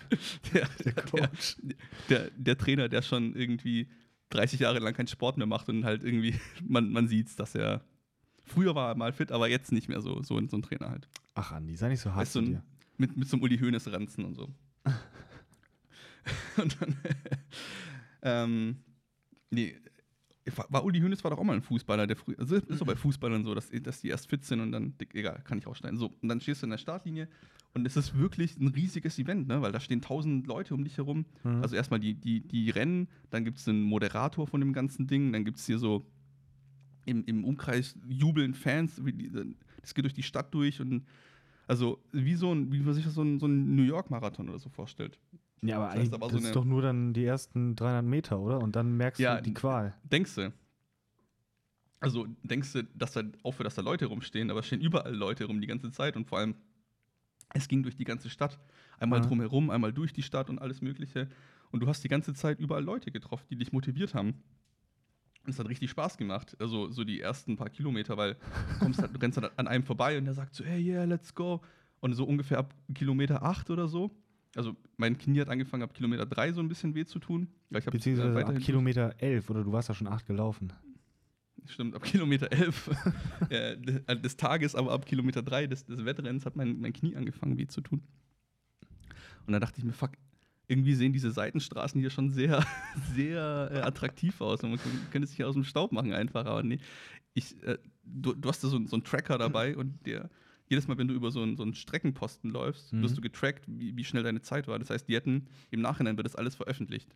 der, Der Coach. Der, der, der Trainer, der schon irgendwie 30 Jahre lang keinen Sport mehr macht und halt irgendwie, man, man sieht dass er, früher war er mal fit, aber jetzt nicht mehr so, so, so ein Trainer halt. Ach, Andi, sei nicht so hart Weißt zu ein- mit, mit so einem Uli Hoeneß ranzen und so. und dann, ähm, nee, war, Uli Hoeneß war doch auch mal ein Fußballer, der früh, also ist so bei Fußballern so, dass, dass die erst fit sind und dann, egal, kann ich ausschneiden. So, und dann stehst du in der Startlinie und es ist wirklich ein riesiges Event, ne, weil da stehen tausend Leute um dich herum. Mhm. Also erstmal die, die, die Rennen, dann gibt es einen Moderator von dem ganzen Ding, dann gibt es hier so im, im Umkreis jubeln Fans, das geht durch die Stadt durch und also wie so ein, wie man sich das so ein, so ein New York-Marathon oder so vorstellt. Ja, aber Das heißt eigentlich, aber das so ist doch nur dann die ersten 300 Meter, oder? Und dann merkst Ja, du die Qual. Denkst du? Also denkst du, dass da auch für dass da Leute rumstehen, aber es stehen überall Leute rum die ganze Zeit und vor allem es ging durch die ganze Stadt, einmal Aha. drumherum, einmal durch die Stadt und alles Mögliche und du hast die ganze Zeit überall Leute getroffen, die dich motiviert haben. Es hat richtig Spaß gemacht, also so die ersten paar Kilometer, weil du, kommst halt, rennst halt an einem vorbei und der sagt so, hey, yeah, let's go. Und so ungefähr ab Kilometer 8 oder so, also mein Knie hat angefangen ab Kilometer 3 so ein bisschen weh zu tun. Ich äh, Beziehungsweise ab Kilometer 11, oder du warst ja schon 8 gelaufen. Stimmt, ab Kilometer 11 äh, de- des Tages, aber ab Kilometer 3 des, des Wettrenns hat mein, mein Knie angefangen weh zu tun. Und da dachte ich mir, fuck, irgendwie sehen diese Seitenstraßen hier schon sehr, sehr äh, attraktiv aus. Und man kö- könnte sich hier aus dem Staub machen einfach, aber nee. Ich, äh, du, du hast da so, so einen Tracker dabei und der, jedes Mal, wenn du über so einen, so einen Streckenposten läufst, Mhm. wirst du getrackt, wie, wie schnell deine Zeit war. Das heißt, die hätten, im Nachhinein wird das alles veröffentlicht.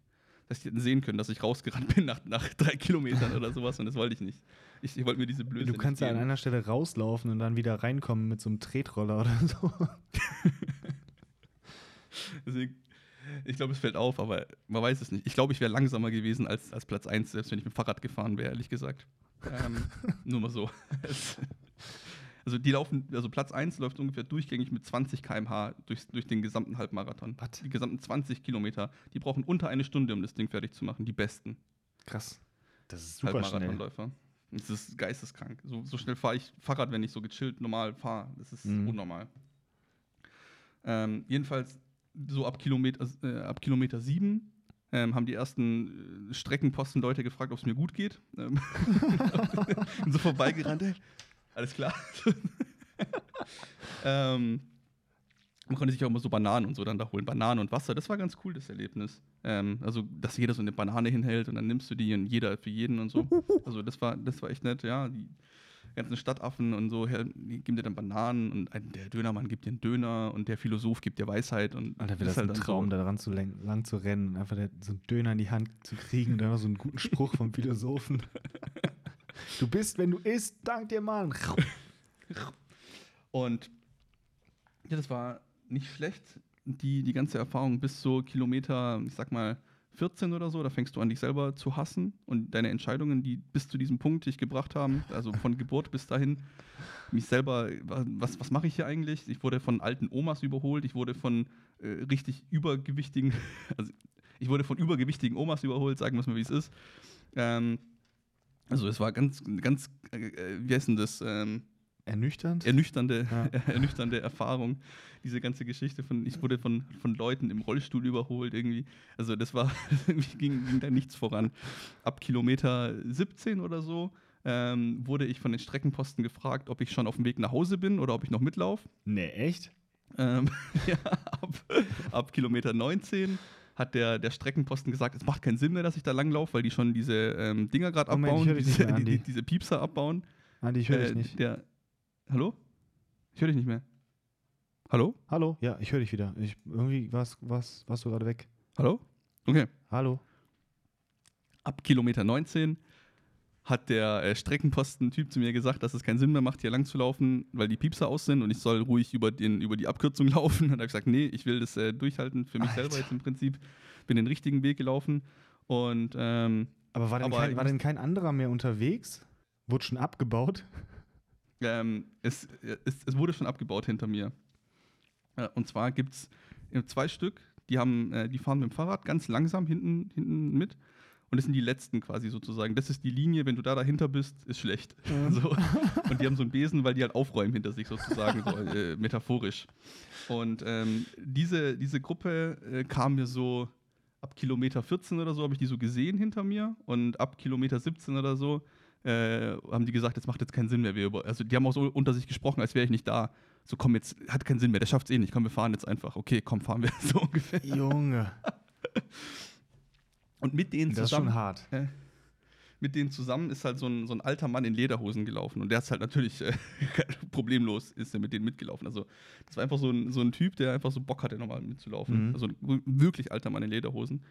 Das heißt, die hätten sehen können, dass ich rausgerannt bin nach, nach drei Kilometern oder sowas und das wollte ich nicht. Ich, ich wollte mir diese Blöße du kannst ja an einer Stelle rauslaufen und dann wieder reinkommen mit so einem Tretroller oder so. Deswegen, ich glaube, es fällt auf, aber man weiß es nicht. Ich glaube, ich wäre langsamer gewesen als, als Platz 1, selbst wenn ich mit dem Fahrrad gefahren wäre, ehrlich gesagt. Ähm, nur mal so. Also die laufen, also Platz 1 läuft ungefähr durchgängig mit 20 km/h durch, durch den gesamten Halbmarathon. Was? Die gesamten 20 Kilometer. Die brauchen unter eine Stunde, um das Ding fertig zu machen. Die besten Krass. Das ist super schnell. Halbmarathonläufer. Das ist geisteskrank. So, so schnell fahre ich Fahrrad, wenn ich so gechillt normal fahre. Das ist Mhm. unnormal. Ähm, jedenfalls so ab Kilometer, äh, ab Kilometer 7 ähm, haben die ersten äh, Streckenposten Leute gefragt, ob es mir gut geht. Ähm, und so vorbeigerannt. Alles klar. ähm, man konnte sich auch immer so Bananen und so dann da holen. Bananen und Wasser, das war ganz cool, das Erlebnis. Ähm, also, dass jeder so eine Banane hinhält und dann nimmst du die und jeder für jeden und so. Also, das war, das war echt nett, ja. Die ganzen Stadtaffen und so, her- die geben dir dann Bananen und ein, der Dönermann gibt dir einen Döner und der Philosoph gibt dir Weisheit. Und Alter, wäre das ein dann Traum, So. da dran zu lang, lang zu rennen und einfach der, so einen Döner in die Hand zu kriegen und einfach so einen guten Spruch vom Philosophen. Du bist, wenn du isst, dank dir, Mann. Und ja, das war nicht schlecht, die, die ganze Erfahrung bis so Kilometer, ich sag mal, 14 oder so, da fängst du an, dich selber zu hassen und deine Entscheidungen, die bis zu diesem Punkt dich gebracht haben, also von Geburt bis dahin, mich selber, was, was mache ich hier eigentlich? Ich wurde von alten Omas überholt, ich wurde von äh, richtig übergewichtigen, also ich wurde von übergewichtigen Omas überholt, sagen wir es mal, wie es ist. Ähm, also es war ganz, ganz, äh, äh, wie heißt denn das? Ähm, Ernüchternd? ernüchternde, Ja. ernüchternde Erfahrung, diese ganze Geschichte von, ich wurde von, von Leuten im Rollstuhl überholt irgendwie. Also das war, irgendwie ging, ging da nichts voran. Ab Kilometer 17 oder so ähm, wurde ich von den Streckenposten gefragt, ob ich schon auf dem Weg nach Hause bin oder ob ich noch mitlaufe. nee, echt? Ähm, ja, ab, ab Kilometer 19 hat der, der Streckenposten gesagt, es macht keinen Sinn mehr, dass ich da langlaufe, weil die schon diese ähm, Dinger gerade Moment, ich abbauen, nicht diese, die, die, diese Piepser abbauen. Andi, ich höre Äh, dich nicht. Der, hallo? Ich höre dich nicht mehr. Hallo? Hallo? Ja, ich höre dich wieder. Ich, irgendwie warst, warst, warst du gerade weg. Hallo? Okay. Hallo? Ab Kilometer 19 hat der äh, Streckenposten-Typ zu mir gesagt, dass es keinen Sinn mehr macht, hier lang zu laufen, weil die Piepser aus sind und ich soll ruhig über, den, über die Abkürzung laufen. Und habe ich gesagt, nee, ich will das äh, durchhalten für mich Alter. selber jetzt im Prinzip. Bin den richtigen Weg gelaufen und ähm, Aber war denn, Aber kein, war denn kein anderer mehr unterwegs? Wurde schon abgebaut? Ähm, es, es, es wurde schon abgebaut hinter mir. Äh, und zwar gibt es zwei Stück, die, haben, äh, die fahren mit dem Fahrrad ganz langsam hinten, hinten mit. Und das sind die letzten quasi sozusagen. Das ist die Linie, wenn du da dahinter bist, ist schlecht. Mhm. So. Und die haben so einen Besen, weil die halt aufräumen hinter sich sozusagen, so, äh, metaphorisch. Und ähm, diese, diese Gruppe äh, kam mir so ab Kilometer 14 oder so, habe ich die so gesehen hinter mir. Und ab Kilometer 17 oder so äh, haben die gesagt, jetzt macht jetzt keinen Sinn mehr. Wir also die haben auch so unter sich gesprochen, als wäre ich nicht da. So, komm, jetzt hat keinen Sinn mehr, der schafft es eh nicht. Komm, wir fahren jetzt einfach. Okay, komm, fahren wir so ungefähr. Junge, Und mit denen das ist zusammen schon hart. äh, mit denen zusammen ist halt so ein, so ein alter Mann in Lederhosen gelaufen. Und der ist halt natürlich äh, problemlos ist er mit denen mitgelaufen. Also das war einfach so ein, so ein Typ, der einfach so Bock hatte, nochmal mitzulaufen. Mhm. Also ein wirklich alter Mann in Lederhosen.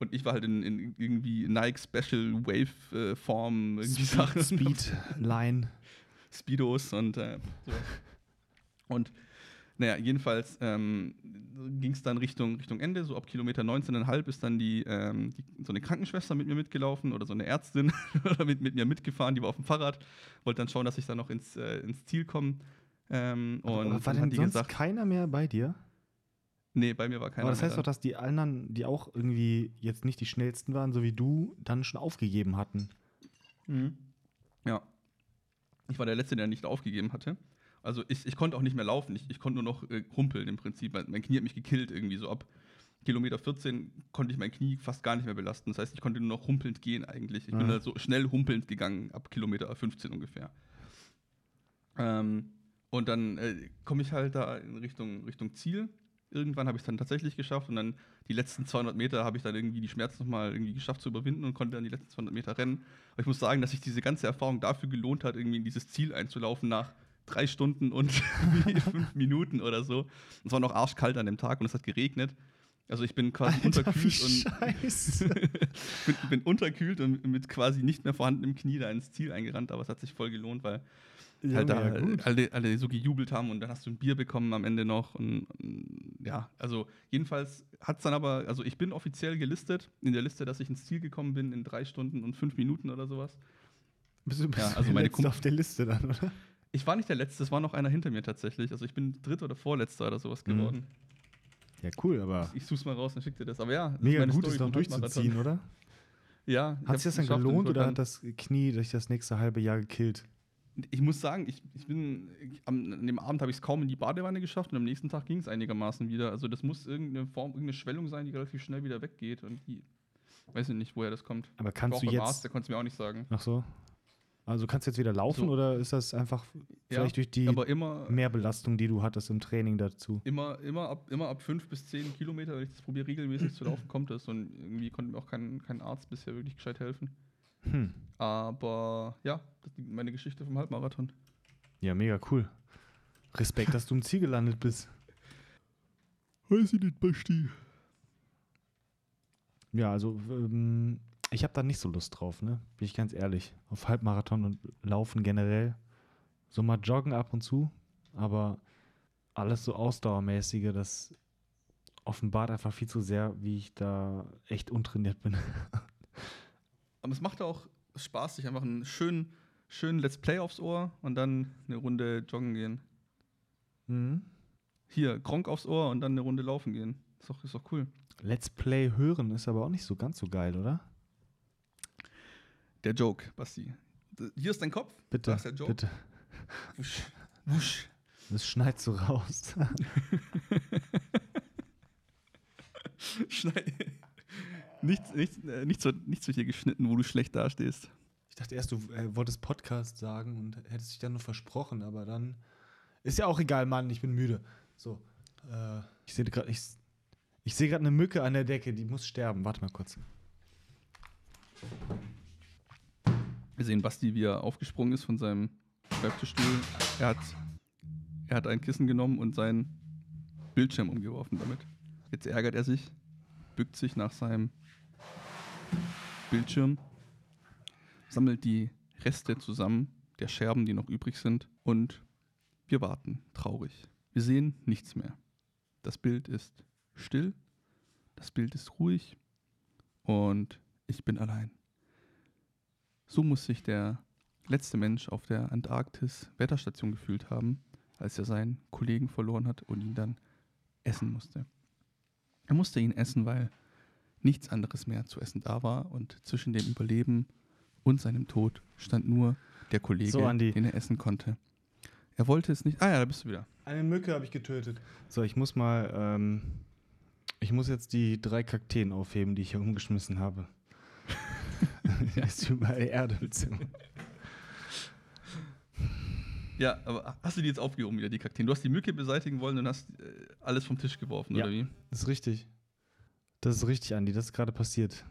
Und ich war halt in, in irgendwie Nike Special Wave äh, Form, irgendwie Sachen. Speed, Line. Speedos und äh. Und naja, jedenfalls ähm, ging es dann Richtung, Richtung Ende, so ab Kilometer 19,5 ist dann die, ähm, die, so eine Krankenschwester mit mir mitgelaufen oder so eine Ärztin oder mit, mit mir mitgefahren, die war auf dem Fahrrad, wollte dann schauen, dass ich dann noch ins, äh, ins Ziel komme. Ähm, und war dann denn sonst gesagt, keiner mehr bei dir? Nee, bei mir war keiner Aber das mehr heißt doch, dass die anderen, die auch irgendwie jetzt nicht die schnellsten waren, so wie du, dann schon aufgegeben hatten. Mhm. Ja. Ich war der Letzte, der nicht aufgegeben hatte. Also ich, ich konnte auch nicht mehr laufen. Ich, ich konnte nur noch äh, humpeln im Prinzip. Mein, mein Knie hat mich gekillt irgendwie so ab. Kilometer 14 konnte ich mein Knie fast gar nicht mehr belasten. Das heißt, ich konnte nur noch humpelnd gehen eigentlich. Ich bin Ja. halt so schnell humpelnd gegangen, ab Kilometer 15 ungefähr. Ähm, und dann äh, komme ich halt da in Richtung, Richtung Ziel. Irgendwann habe ich es dann tatsächlich geschafft und dann die letzten 200 Meter habe ich dann irgendwie die Schmerzen nochmal irgendwie geschafft zu überwinden und konnte dann die letzten 200 Meter rennen. Aber ich muss sagen, dass sich diese ganze Erfahrung dafür gelohnt hat, irgendwie in dieses Ziel einzulaufen nach drei Stunden und fünf Minuten oder so. Und es war noch arschkalt an dem Tag und es hat geregnet. Also ich bin quasi unterkühlt und bin, bin unterkühlt und mit quasi nicht mehr vorhandenem Knie da ins Ziel eingerannt, aber es hat sich voll gelohnt, weil halt da ja, alle, alle so gejubelt haben und dann hast du ein Bier bekommen am Ende noch. Und, und ja, also jedenfalls hat es dann aber, also ich bin offiziell gelistet in der Liste, dass ich ins Ziel gekommen bin in drei Stunden und fünf Minuten oder sowas. Bist du, bist Ja, also meine auf der Liste dann, oder? Ich war nicht der Letzte, es war noch einer hinter mir tatsächlich. Also ich bin Dritter oder Vorletzter oder sowas Mhm. Ja, cool, aber Ich such's mal raus und schick dir das. Aber ja, das mega gut, Story es noch vom Halbmarathon. durchzuziehen, oder? Ja. ich Hat sich das dann gelohnt ich oder hat das Knie durch das nächste halbe Jahr gekillt? Ich muss sagen, ich, ich bin, ich, am, an dem Abend habe ich es kaum in die Badewanne geschafft und am nächsten Tag ging es einigermaßen wieder. Also das muss irgendeine Form, irgendeine Schwellung sein, die relativ schnell wieder weggeht. Und die, weiß ich nicht, woher das kommt. Aber Ich kannst du beim Arzt, jetzt. der konnte es mir auch nicht sagen. Ach so. Also kannst du jetzt wieder laufen So. oder ist das einfach Ja, vielleicht durch die immer, Mehrbelastung, die du hattest im Training dazu? immer, immer, ab, immer ab fünf bis zehn Kilometer, wenn ich das probiere, regelmäßig zu laufen, kommt das. Und irgendwie konnte mir auch kein, kein Arzt bisher wirklich gescheit helfen. Hm. Aber ja, das ist meine Geschichte vom Halbmarathon. Ja, mega cool. Respekt, dass du im Ziel gelandet bist. Weiß ich nicht, Basti. Ja, also ähm, ich habe da nicht so Lust drauf, ne? Bin ich ganz ehrlich. Auf Halbmarathon und Laufen generell. So mal joggen ab und zu, aber alles so ausdauermäßige, das offenbart einfach viel zu sehr, wie ich da echt untrainiert bin. Aber es macht auch Spaß, sich einfach einen schönen, schönen Let's Play aufs Ohr und dann eine Runde joggen gehen. Mhm. Hier, Gronk aufs Ohr und dann eine Runde laufen gehen. Ist doch, ist doch cool. Let's Play hören ist aber auch nicht so ganz so geil, oder? Der Joke, Basti. Hier ist dein Kopf. Bitte, Da ist der Joke. bitte. Wusch, wusch. Das schneidest so raus. Schneid. nichts, nichts, äh, nichts, wird, nichts wird hier geschnitten, wo du schlecht dastehst. Ich dachte erst, du äh, wolltest Podcast sagen und hättest dich dann nur versprochen, aber dann ist ja auch egal, Mann, ich bin müde. So, äh, ich sehe gerade, ich, ich sehe gerade eine Mücke an der Decke, die muss sterben. Warte mal kurz. Wir sehen Basti, wie er aufgesprungen ist von seinem Schreibtischstuhl. Er hat, er hat ein Kissen genommen und seinen Bildschirm umgeworfen damit. Jetzt ärgert er sich, bückt sich nach seinem Bildschirm, sammelt die Reste zusammen, der Scherben, die noch übrig sind, und wir warten, traurig. Wir sehen nichts mehr. Das Bild ist still, das Bild ist ruhig und ich bin allein. So muss sich der letzte Mensch auf der Antarktis-Wetterstation gefühlt haben, als er seinen Kollegen verloren hat und ihn dann essen musste. Er musste ihn essen, weil nichts anderes mehr zu essen da war und zwischen dem Überleben und seinem Tod stand nur der Kollege, So, den er essen konnte. Er wollte es nicht. Ah ja, da bist du wieder. Eine Mücke habe ich getötet. So, ich muss mal, ähm, ich muss jetzt die drei Kakteen aufheben, die ich hier umgeschmissen habe. Ist überall Erde. Ja, aber hast du die jetzt aufgehoben wieder, die Kakteen? Du hast die Mücke beseitigen wollen und hast äh, alles vom Tisch geworfen, Ja. oder wie? Das ist richtig. Das ist richtig, Andi. Das ist gerade passiert.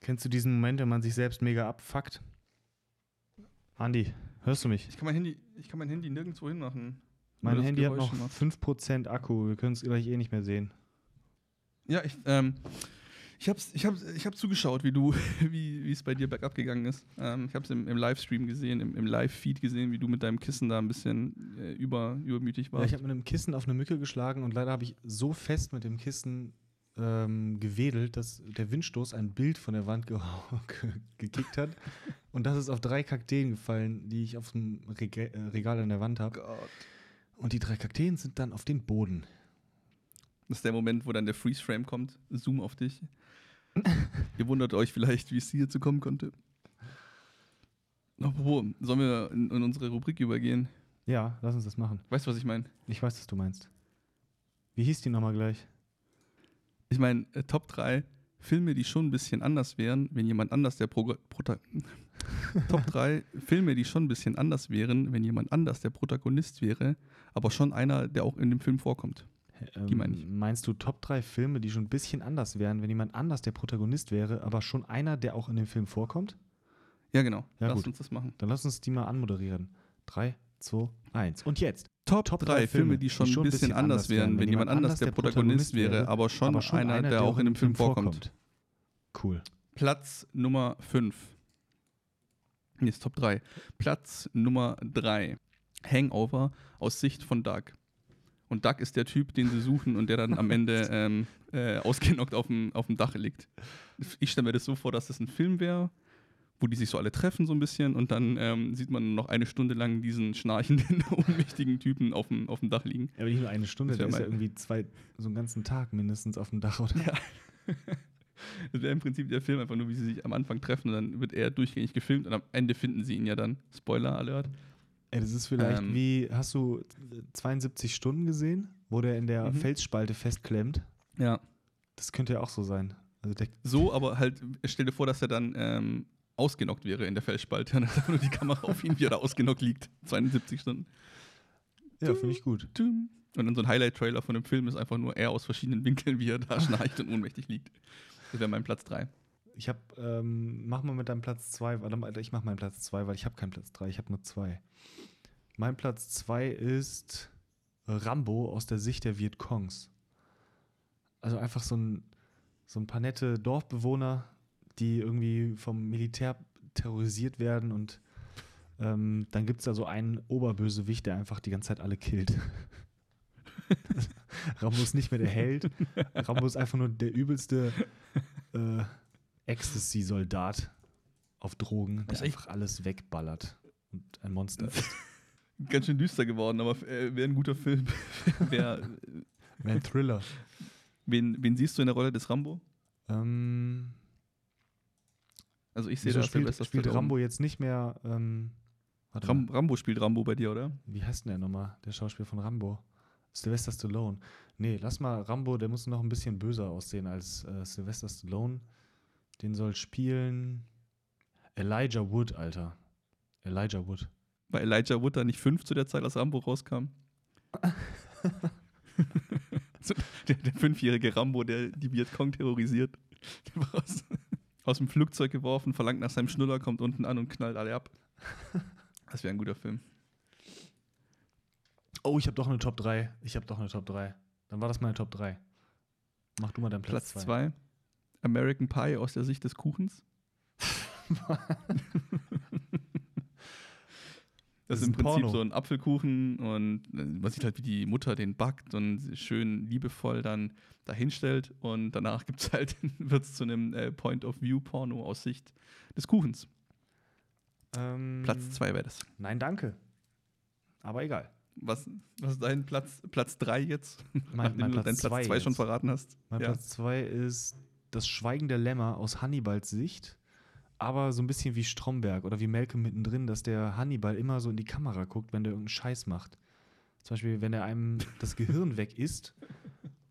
Kennst du diesen Moment, wenn man sich selbst mega abfuckt? Andi, hörst du mich? Ich kann mein Handy, ich kann mein Handy nirgendwo hinmachen. Mein Handy hat Geräusch noch macht. 5% Akku. Wir können es gleich eh nicht mehr sehen. Ja, ich, ähm, ich hab's, ich hab's, ich hab zugeschaut, wie du, wie es bei dir bergab gegangen ist. Ähm, ich hab's im, im Livestream gesehen, im, im Live-Feed gesehen, wie du mit deinem Kissen da ein bisschen äh, über, übermütig Ja, warst. ich habe mit einem Kissen auf eine Mücke geschlagen und leider habe ich so fest mit dem Kissen ähm, gewedelt, dass der Windstoß ein Bild von der Wand ge ge gekickt hat. und das ist auf drei Kakteen gefallen, die ich auf dem Rega äh, Regal an der Wand habe. Und die drei Kakteen sind dann auf den Boden. Das ist der Moment, wo dann der Freeze-Frame kommt. Zoom auf dich. Ihr wundert euch vielleicht, wie es hierzu kommen konnte. Apropos, sollen wir in, in unsere Rubrik übergehen? Ja, lass uns das machen. Weißt du, was ich meine? Ich weiß, was du meinst. Wie hieß die nochmal gleich? Ich meine, äh, Top 3 Filme, die schon ein bisschen anders wären, wenn jemand anders der Pro Prota Top 3 Filme, die schon ein bisschen anders wären, wenn jemand anders der Protagonist wäre, aber schon einer, der auch in dem Film vorkommt. Ähm, Meinst du Top 3 Filme, die schon ein bisschen anders wären, wenn jemand anders der Protagonist wäre, aber schon einer, der auch in dem Film vorkommt? Ja, genau. Ja, Lass gut. uns das machen. Dann lass uns die mal anmoderieren. 3, 2, 1. Und jetzt. Top, Top 3 drei Filme, Filme, die schon ein bisschen anders wären, wenn jemand anders der Protagonist wäre, aber schon, aber schon einer, der auch in dem Film vorkommt. Cool. Platz Nummer 5. Nee, ist Top 3. Platz Nummer 3. Hangover aus Sicht von Doug. Und Doug ist der Typ, den sie suchen und der dann am Ende ähm, äh, ausgenockt auf dem, auf dem Dach liegt. Ich stelle mir das so vor, dass das ein Film wäre, wo die sich so alle treffen so ein bisschen und dann ähm, sieht man noch eine Stunde lang diesen schnarchenden, ohnmächtigen Typen auf dem, auf dem Dach liegen. Ja, aber nicht nur eine Stunde, Das der ist ja irgendwie zwei, so einen ganzen Tag mindestens auf dem Dach, oder? Ja. Das wäre im Prinzip der Film einfach nur, wie sie sich am Anfang treffen und dann wird er durchgängig gefilmt und am Ende finden sie ihn ja dann. Spoiler Alert. Ey, das ist vielleicht Ähm. wie, hast du äh, 72 Stunden gesehen, wo der in der Mhm. Felsspalte festklemmt? Ja. Das könnte ja auch so sein. Also So, aber halt, stell dir vor, dass er dann ähm, ausgenockt wäre in der Felsspalte. Und dann nur die Kamera auf ihn, wie er da ausgenockt liegt. 72 Stunden. ja, finde ich gut. Und dann so ein Highlight-Trailer von dem Film ist einfach nur er aus verschiedenen Winkeln, wie er da schnarcht und ohnmächtig liegt. Das wäre mein Platz 3. Ich habe, ähm, mach mal mit deinem Platz 2, warte mal, ich mach meinen Platz 2, weil ich habe keinen Platz 3, ich habe nur zwei. Mein Platz 2 ist Rambo aus der Sicht der Vietcongs. Also einfach so ein, so ein paar nette Dorfbewohner, die irgendwie vom Militär terrorisiert werden und ähm, dann gibt es da so einen Oberbösewicht, der einfach die ganze Zeit alle killt. Rambo ist nicht mehr der Held. Rambo ist einfach nur der übelste äh, Ecstasy-Soldat auf Drogen, der Das einfach alles wegballert und ein Monster ist. Ganz schön düster geworden, aber äh, wäre ein guter Film. Wer, Ein Thriller. wen, wen siehst du in der Rolle des Rambo? Ähm, Also ich sehe wieso da spielt, Sylvester spielt Stallone. Rambo jetzt nicht mehr. Ähm, Ram Rambo spielt Rambo bei dir, oder? wie heißt denn der nochmal? Der Schauspieler von Rambo? Sylvester Stallone. Nee, lass mal Rambo, der muss noch ein bisschen böser aussehen als äh, Sylvester Stallone. Den soll spielen Elijah Wood, Alter. Elijah Wood. War Elijah Wood da nicht fünf zu der Zeit, als Rambo rauskam? der, der fünfjährige Rambo, der die Vietcong terrorisiert. Der war aus, aus dem Flugzeug geworfen, verlangt nach seinem Schnuller, kommt unten an und knallt alle ab. Das wäre ein guter Film. Oh, ich habe doch eine Top 3. Ich habe doch eine Top 3. Dann war das meine Top 3. Mach du mal deinen Platz Platz 2. American Pie aus der Sicht des Kuchens. Das Das ist im Prinzip Porno. so ein Apfelkuchen und äh, man sieht halt, wie die Mutter den backt und schön liebevoll dann dahinstellt und danach gibt's halt, wird es zu einem äh, Point-of-View-Porno aus Sicht des Kuchens. Ähm, Platz zwei wäre das. Nein, danke. Aber egal. was, was ist dein Platz, Platz 3 jetzt? Mein- Nachdem mein du Platz deinen zwei Platz 2 schon verraten hast. Mein ja. Platz 2 ist das Schweigen der Lämmer aus Hannibals Sicht, aber so ein bisschen wie Stromberg oder wie Malcolm mittendrin, dass der Hannibal immer so in die Kamera guckt, wenn der irgendeinen Scheiß macht. Zum Beispiel, wenn er einem das Gehirn weg isst,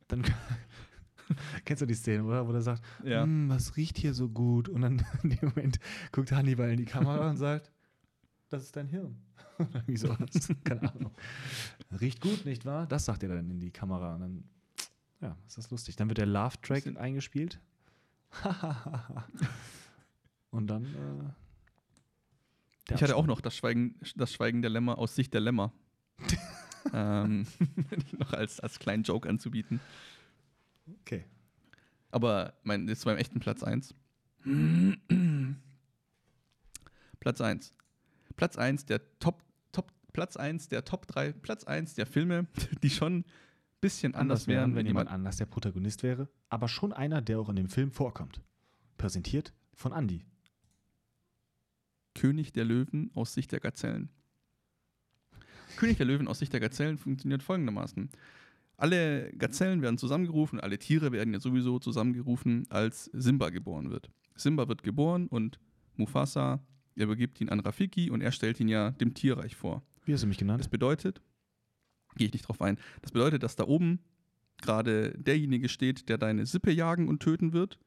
dann kennst du die Szene, oder? Wo der sagt, Ja. "Mm, was riecht hier so gut? Und dann in dem Moment guckt Hannibal in die Kamera und sagt, das ist dein Hirn. Oder Irgendwie sowas. Keine Ahnung. Riecht gut, nicht wahr? Das sagt er dann in die Kamera. Und dann, ja, ist das lustig. Dann wird der Love-Track eingespielt. und dann. Äh, Ich hatte auch noch das Schweigen, das Schweigen der Lämmer aus Sicht der Lämmer. ähm, noch als, als kleinen Joke anzubieten. Okay. Aber mein, das war im echten Platz 1. Platz 1. Platz 1 der Top, Top, Platz 1 der Top 3, Platz 1 der Filme, die schon bisschen anders, wären, wenn jemand anders der Protagonist wäre, aber schon einer, der auch in dem Film vorkommt. Präsentiert von Andy. König der Löwen aus Sicht der Gazellen. König der Löwen aus Sicht der Gazellen funktioniert folgendermaßen. Alle Gazellen werden zusammengerufen, alle Tiere werden ja sowieso zusammengerufen, als Simba geboren wird. Simba wird geboren und Mufasa übergibt ihn an Rafiki und er stellt ihn ja dem Tierreich vor. Wie hast du mich genannt? Das bedeutet, gehe ich nicht drauf ein, das bedeutet, dass da oben gerade derjenige steht, der deine Sippe jagen und töten wird,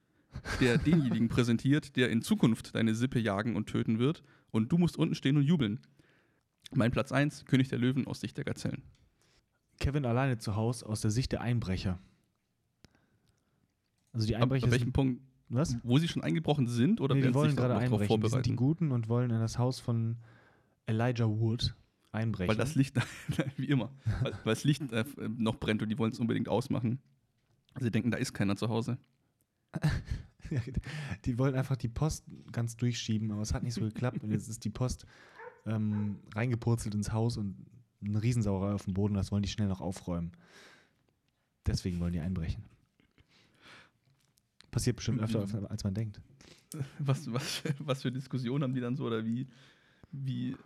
der denjenigen präsentiert, der in Zukunft deine Sippe jagen und töten wird und du musst unten stehen und jubeln. Mein Platz 1, König der Löwen aus Sicht der Gazellen. Kevin alleine zu Hause aus der Sicht der Einbrecher. Also die Ab, Einbrecher ab welchem sind, Punkt, was? wo sie schon eingebrochen sind oder Nee, die wollen sich gerade einbrechen. Die sind die? Guten und wollen in das Haus von Elijah Wood einbrechen. Weil das Licht, wie immer, weil, weil das Licht äh, noch brennt und die wollen es unbedingt ausmachen. Sie denken, da ist keiner zu Hause. Die wollen einfach die Post ganz durchschieben, aber es hat nicht so geklappt. Und jetzt ist die Post ähm, reingepurzelt ins Haus und eine Riesensauerei auf dem Boden. Das wollen die schnell noch aufräumen. Deswegen wollen die einbrechen. Passiert bestimmt öfter, Mhm. als man denkt. Was, was, was für Diskussionen haben die dann so oder wie, wie,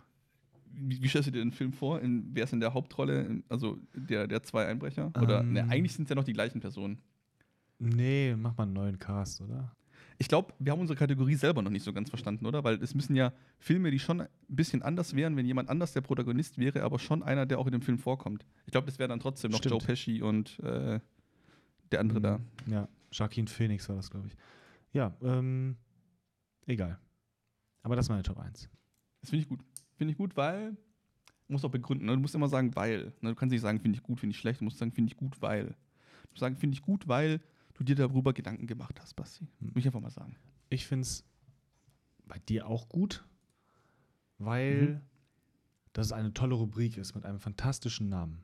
wie, wie stellst du dir den Film vor? In, wer ist in der Hauptrolle? Also der, der zwei Einbrecher? Oder Ähm. ne, eigentlich sind es ja noch die gleichen Personen. Nee, mach mal einen neuen Cast, oder? Ich glaube, wir haben unsere Kategorie selber noch nicht so ganz verstanden, oder? Weil es müssen ja Filme, die schon ein bisschen anders wären, wenn jemand anders der Protagonist wäre, aber schon einer, der auch in dem Film vorkommt. Ich glaube, das wäre dann trotzdem noch Stimmt. Joe Pesci und äh, der andere da. Mhm. Ja, Joaquin Phoenix war das, glaube ich. Ja, ähm, egal. Aber das ist meine Top 1. Das finde ich gut. Finde ich gut, weil du musst auch begründen. Ne? Du musst immer sagen, weil. Ne? Du kannst nicht sagen, finde ich gut, finde ich schlecht. Du musst sagen, finde ich gut, weil. Du musst sagen, finde ich gut, weil du dir darüber Gedanken gemacht hast, Basti. Hm. Muss ich einfach mal sagen. Ich finde es bei dir auch gut, weil Mhm. das eine tolle Rubrik ist mit einem fantastischen Namen.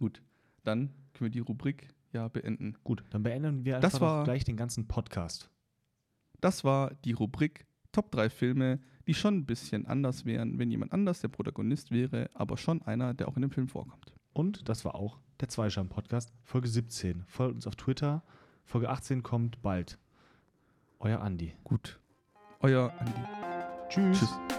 Gut. Dann können wir die Rubrik ja beenden. Gut, dann beenden wir Das einfach war- gleich den ganzen Podcast. Das war die Rubrik Top 3 Filme, die schon ein bisschen anders wären, wenn jemand anders der Protagonist wäre, aber schon einer, der auch in dem Film vorkommt. Und das war auch der Zweischam-Podcast, Folge 17. Folgt uns auf Twitter. Folge 18 kommt bald. Euer Andi. Gut. Euer Andi. Tschüss. Tschüss.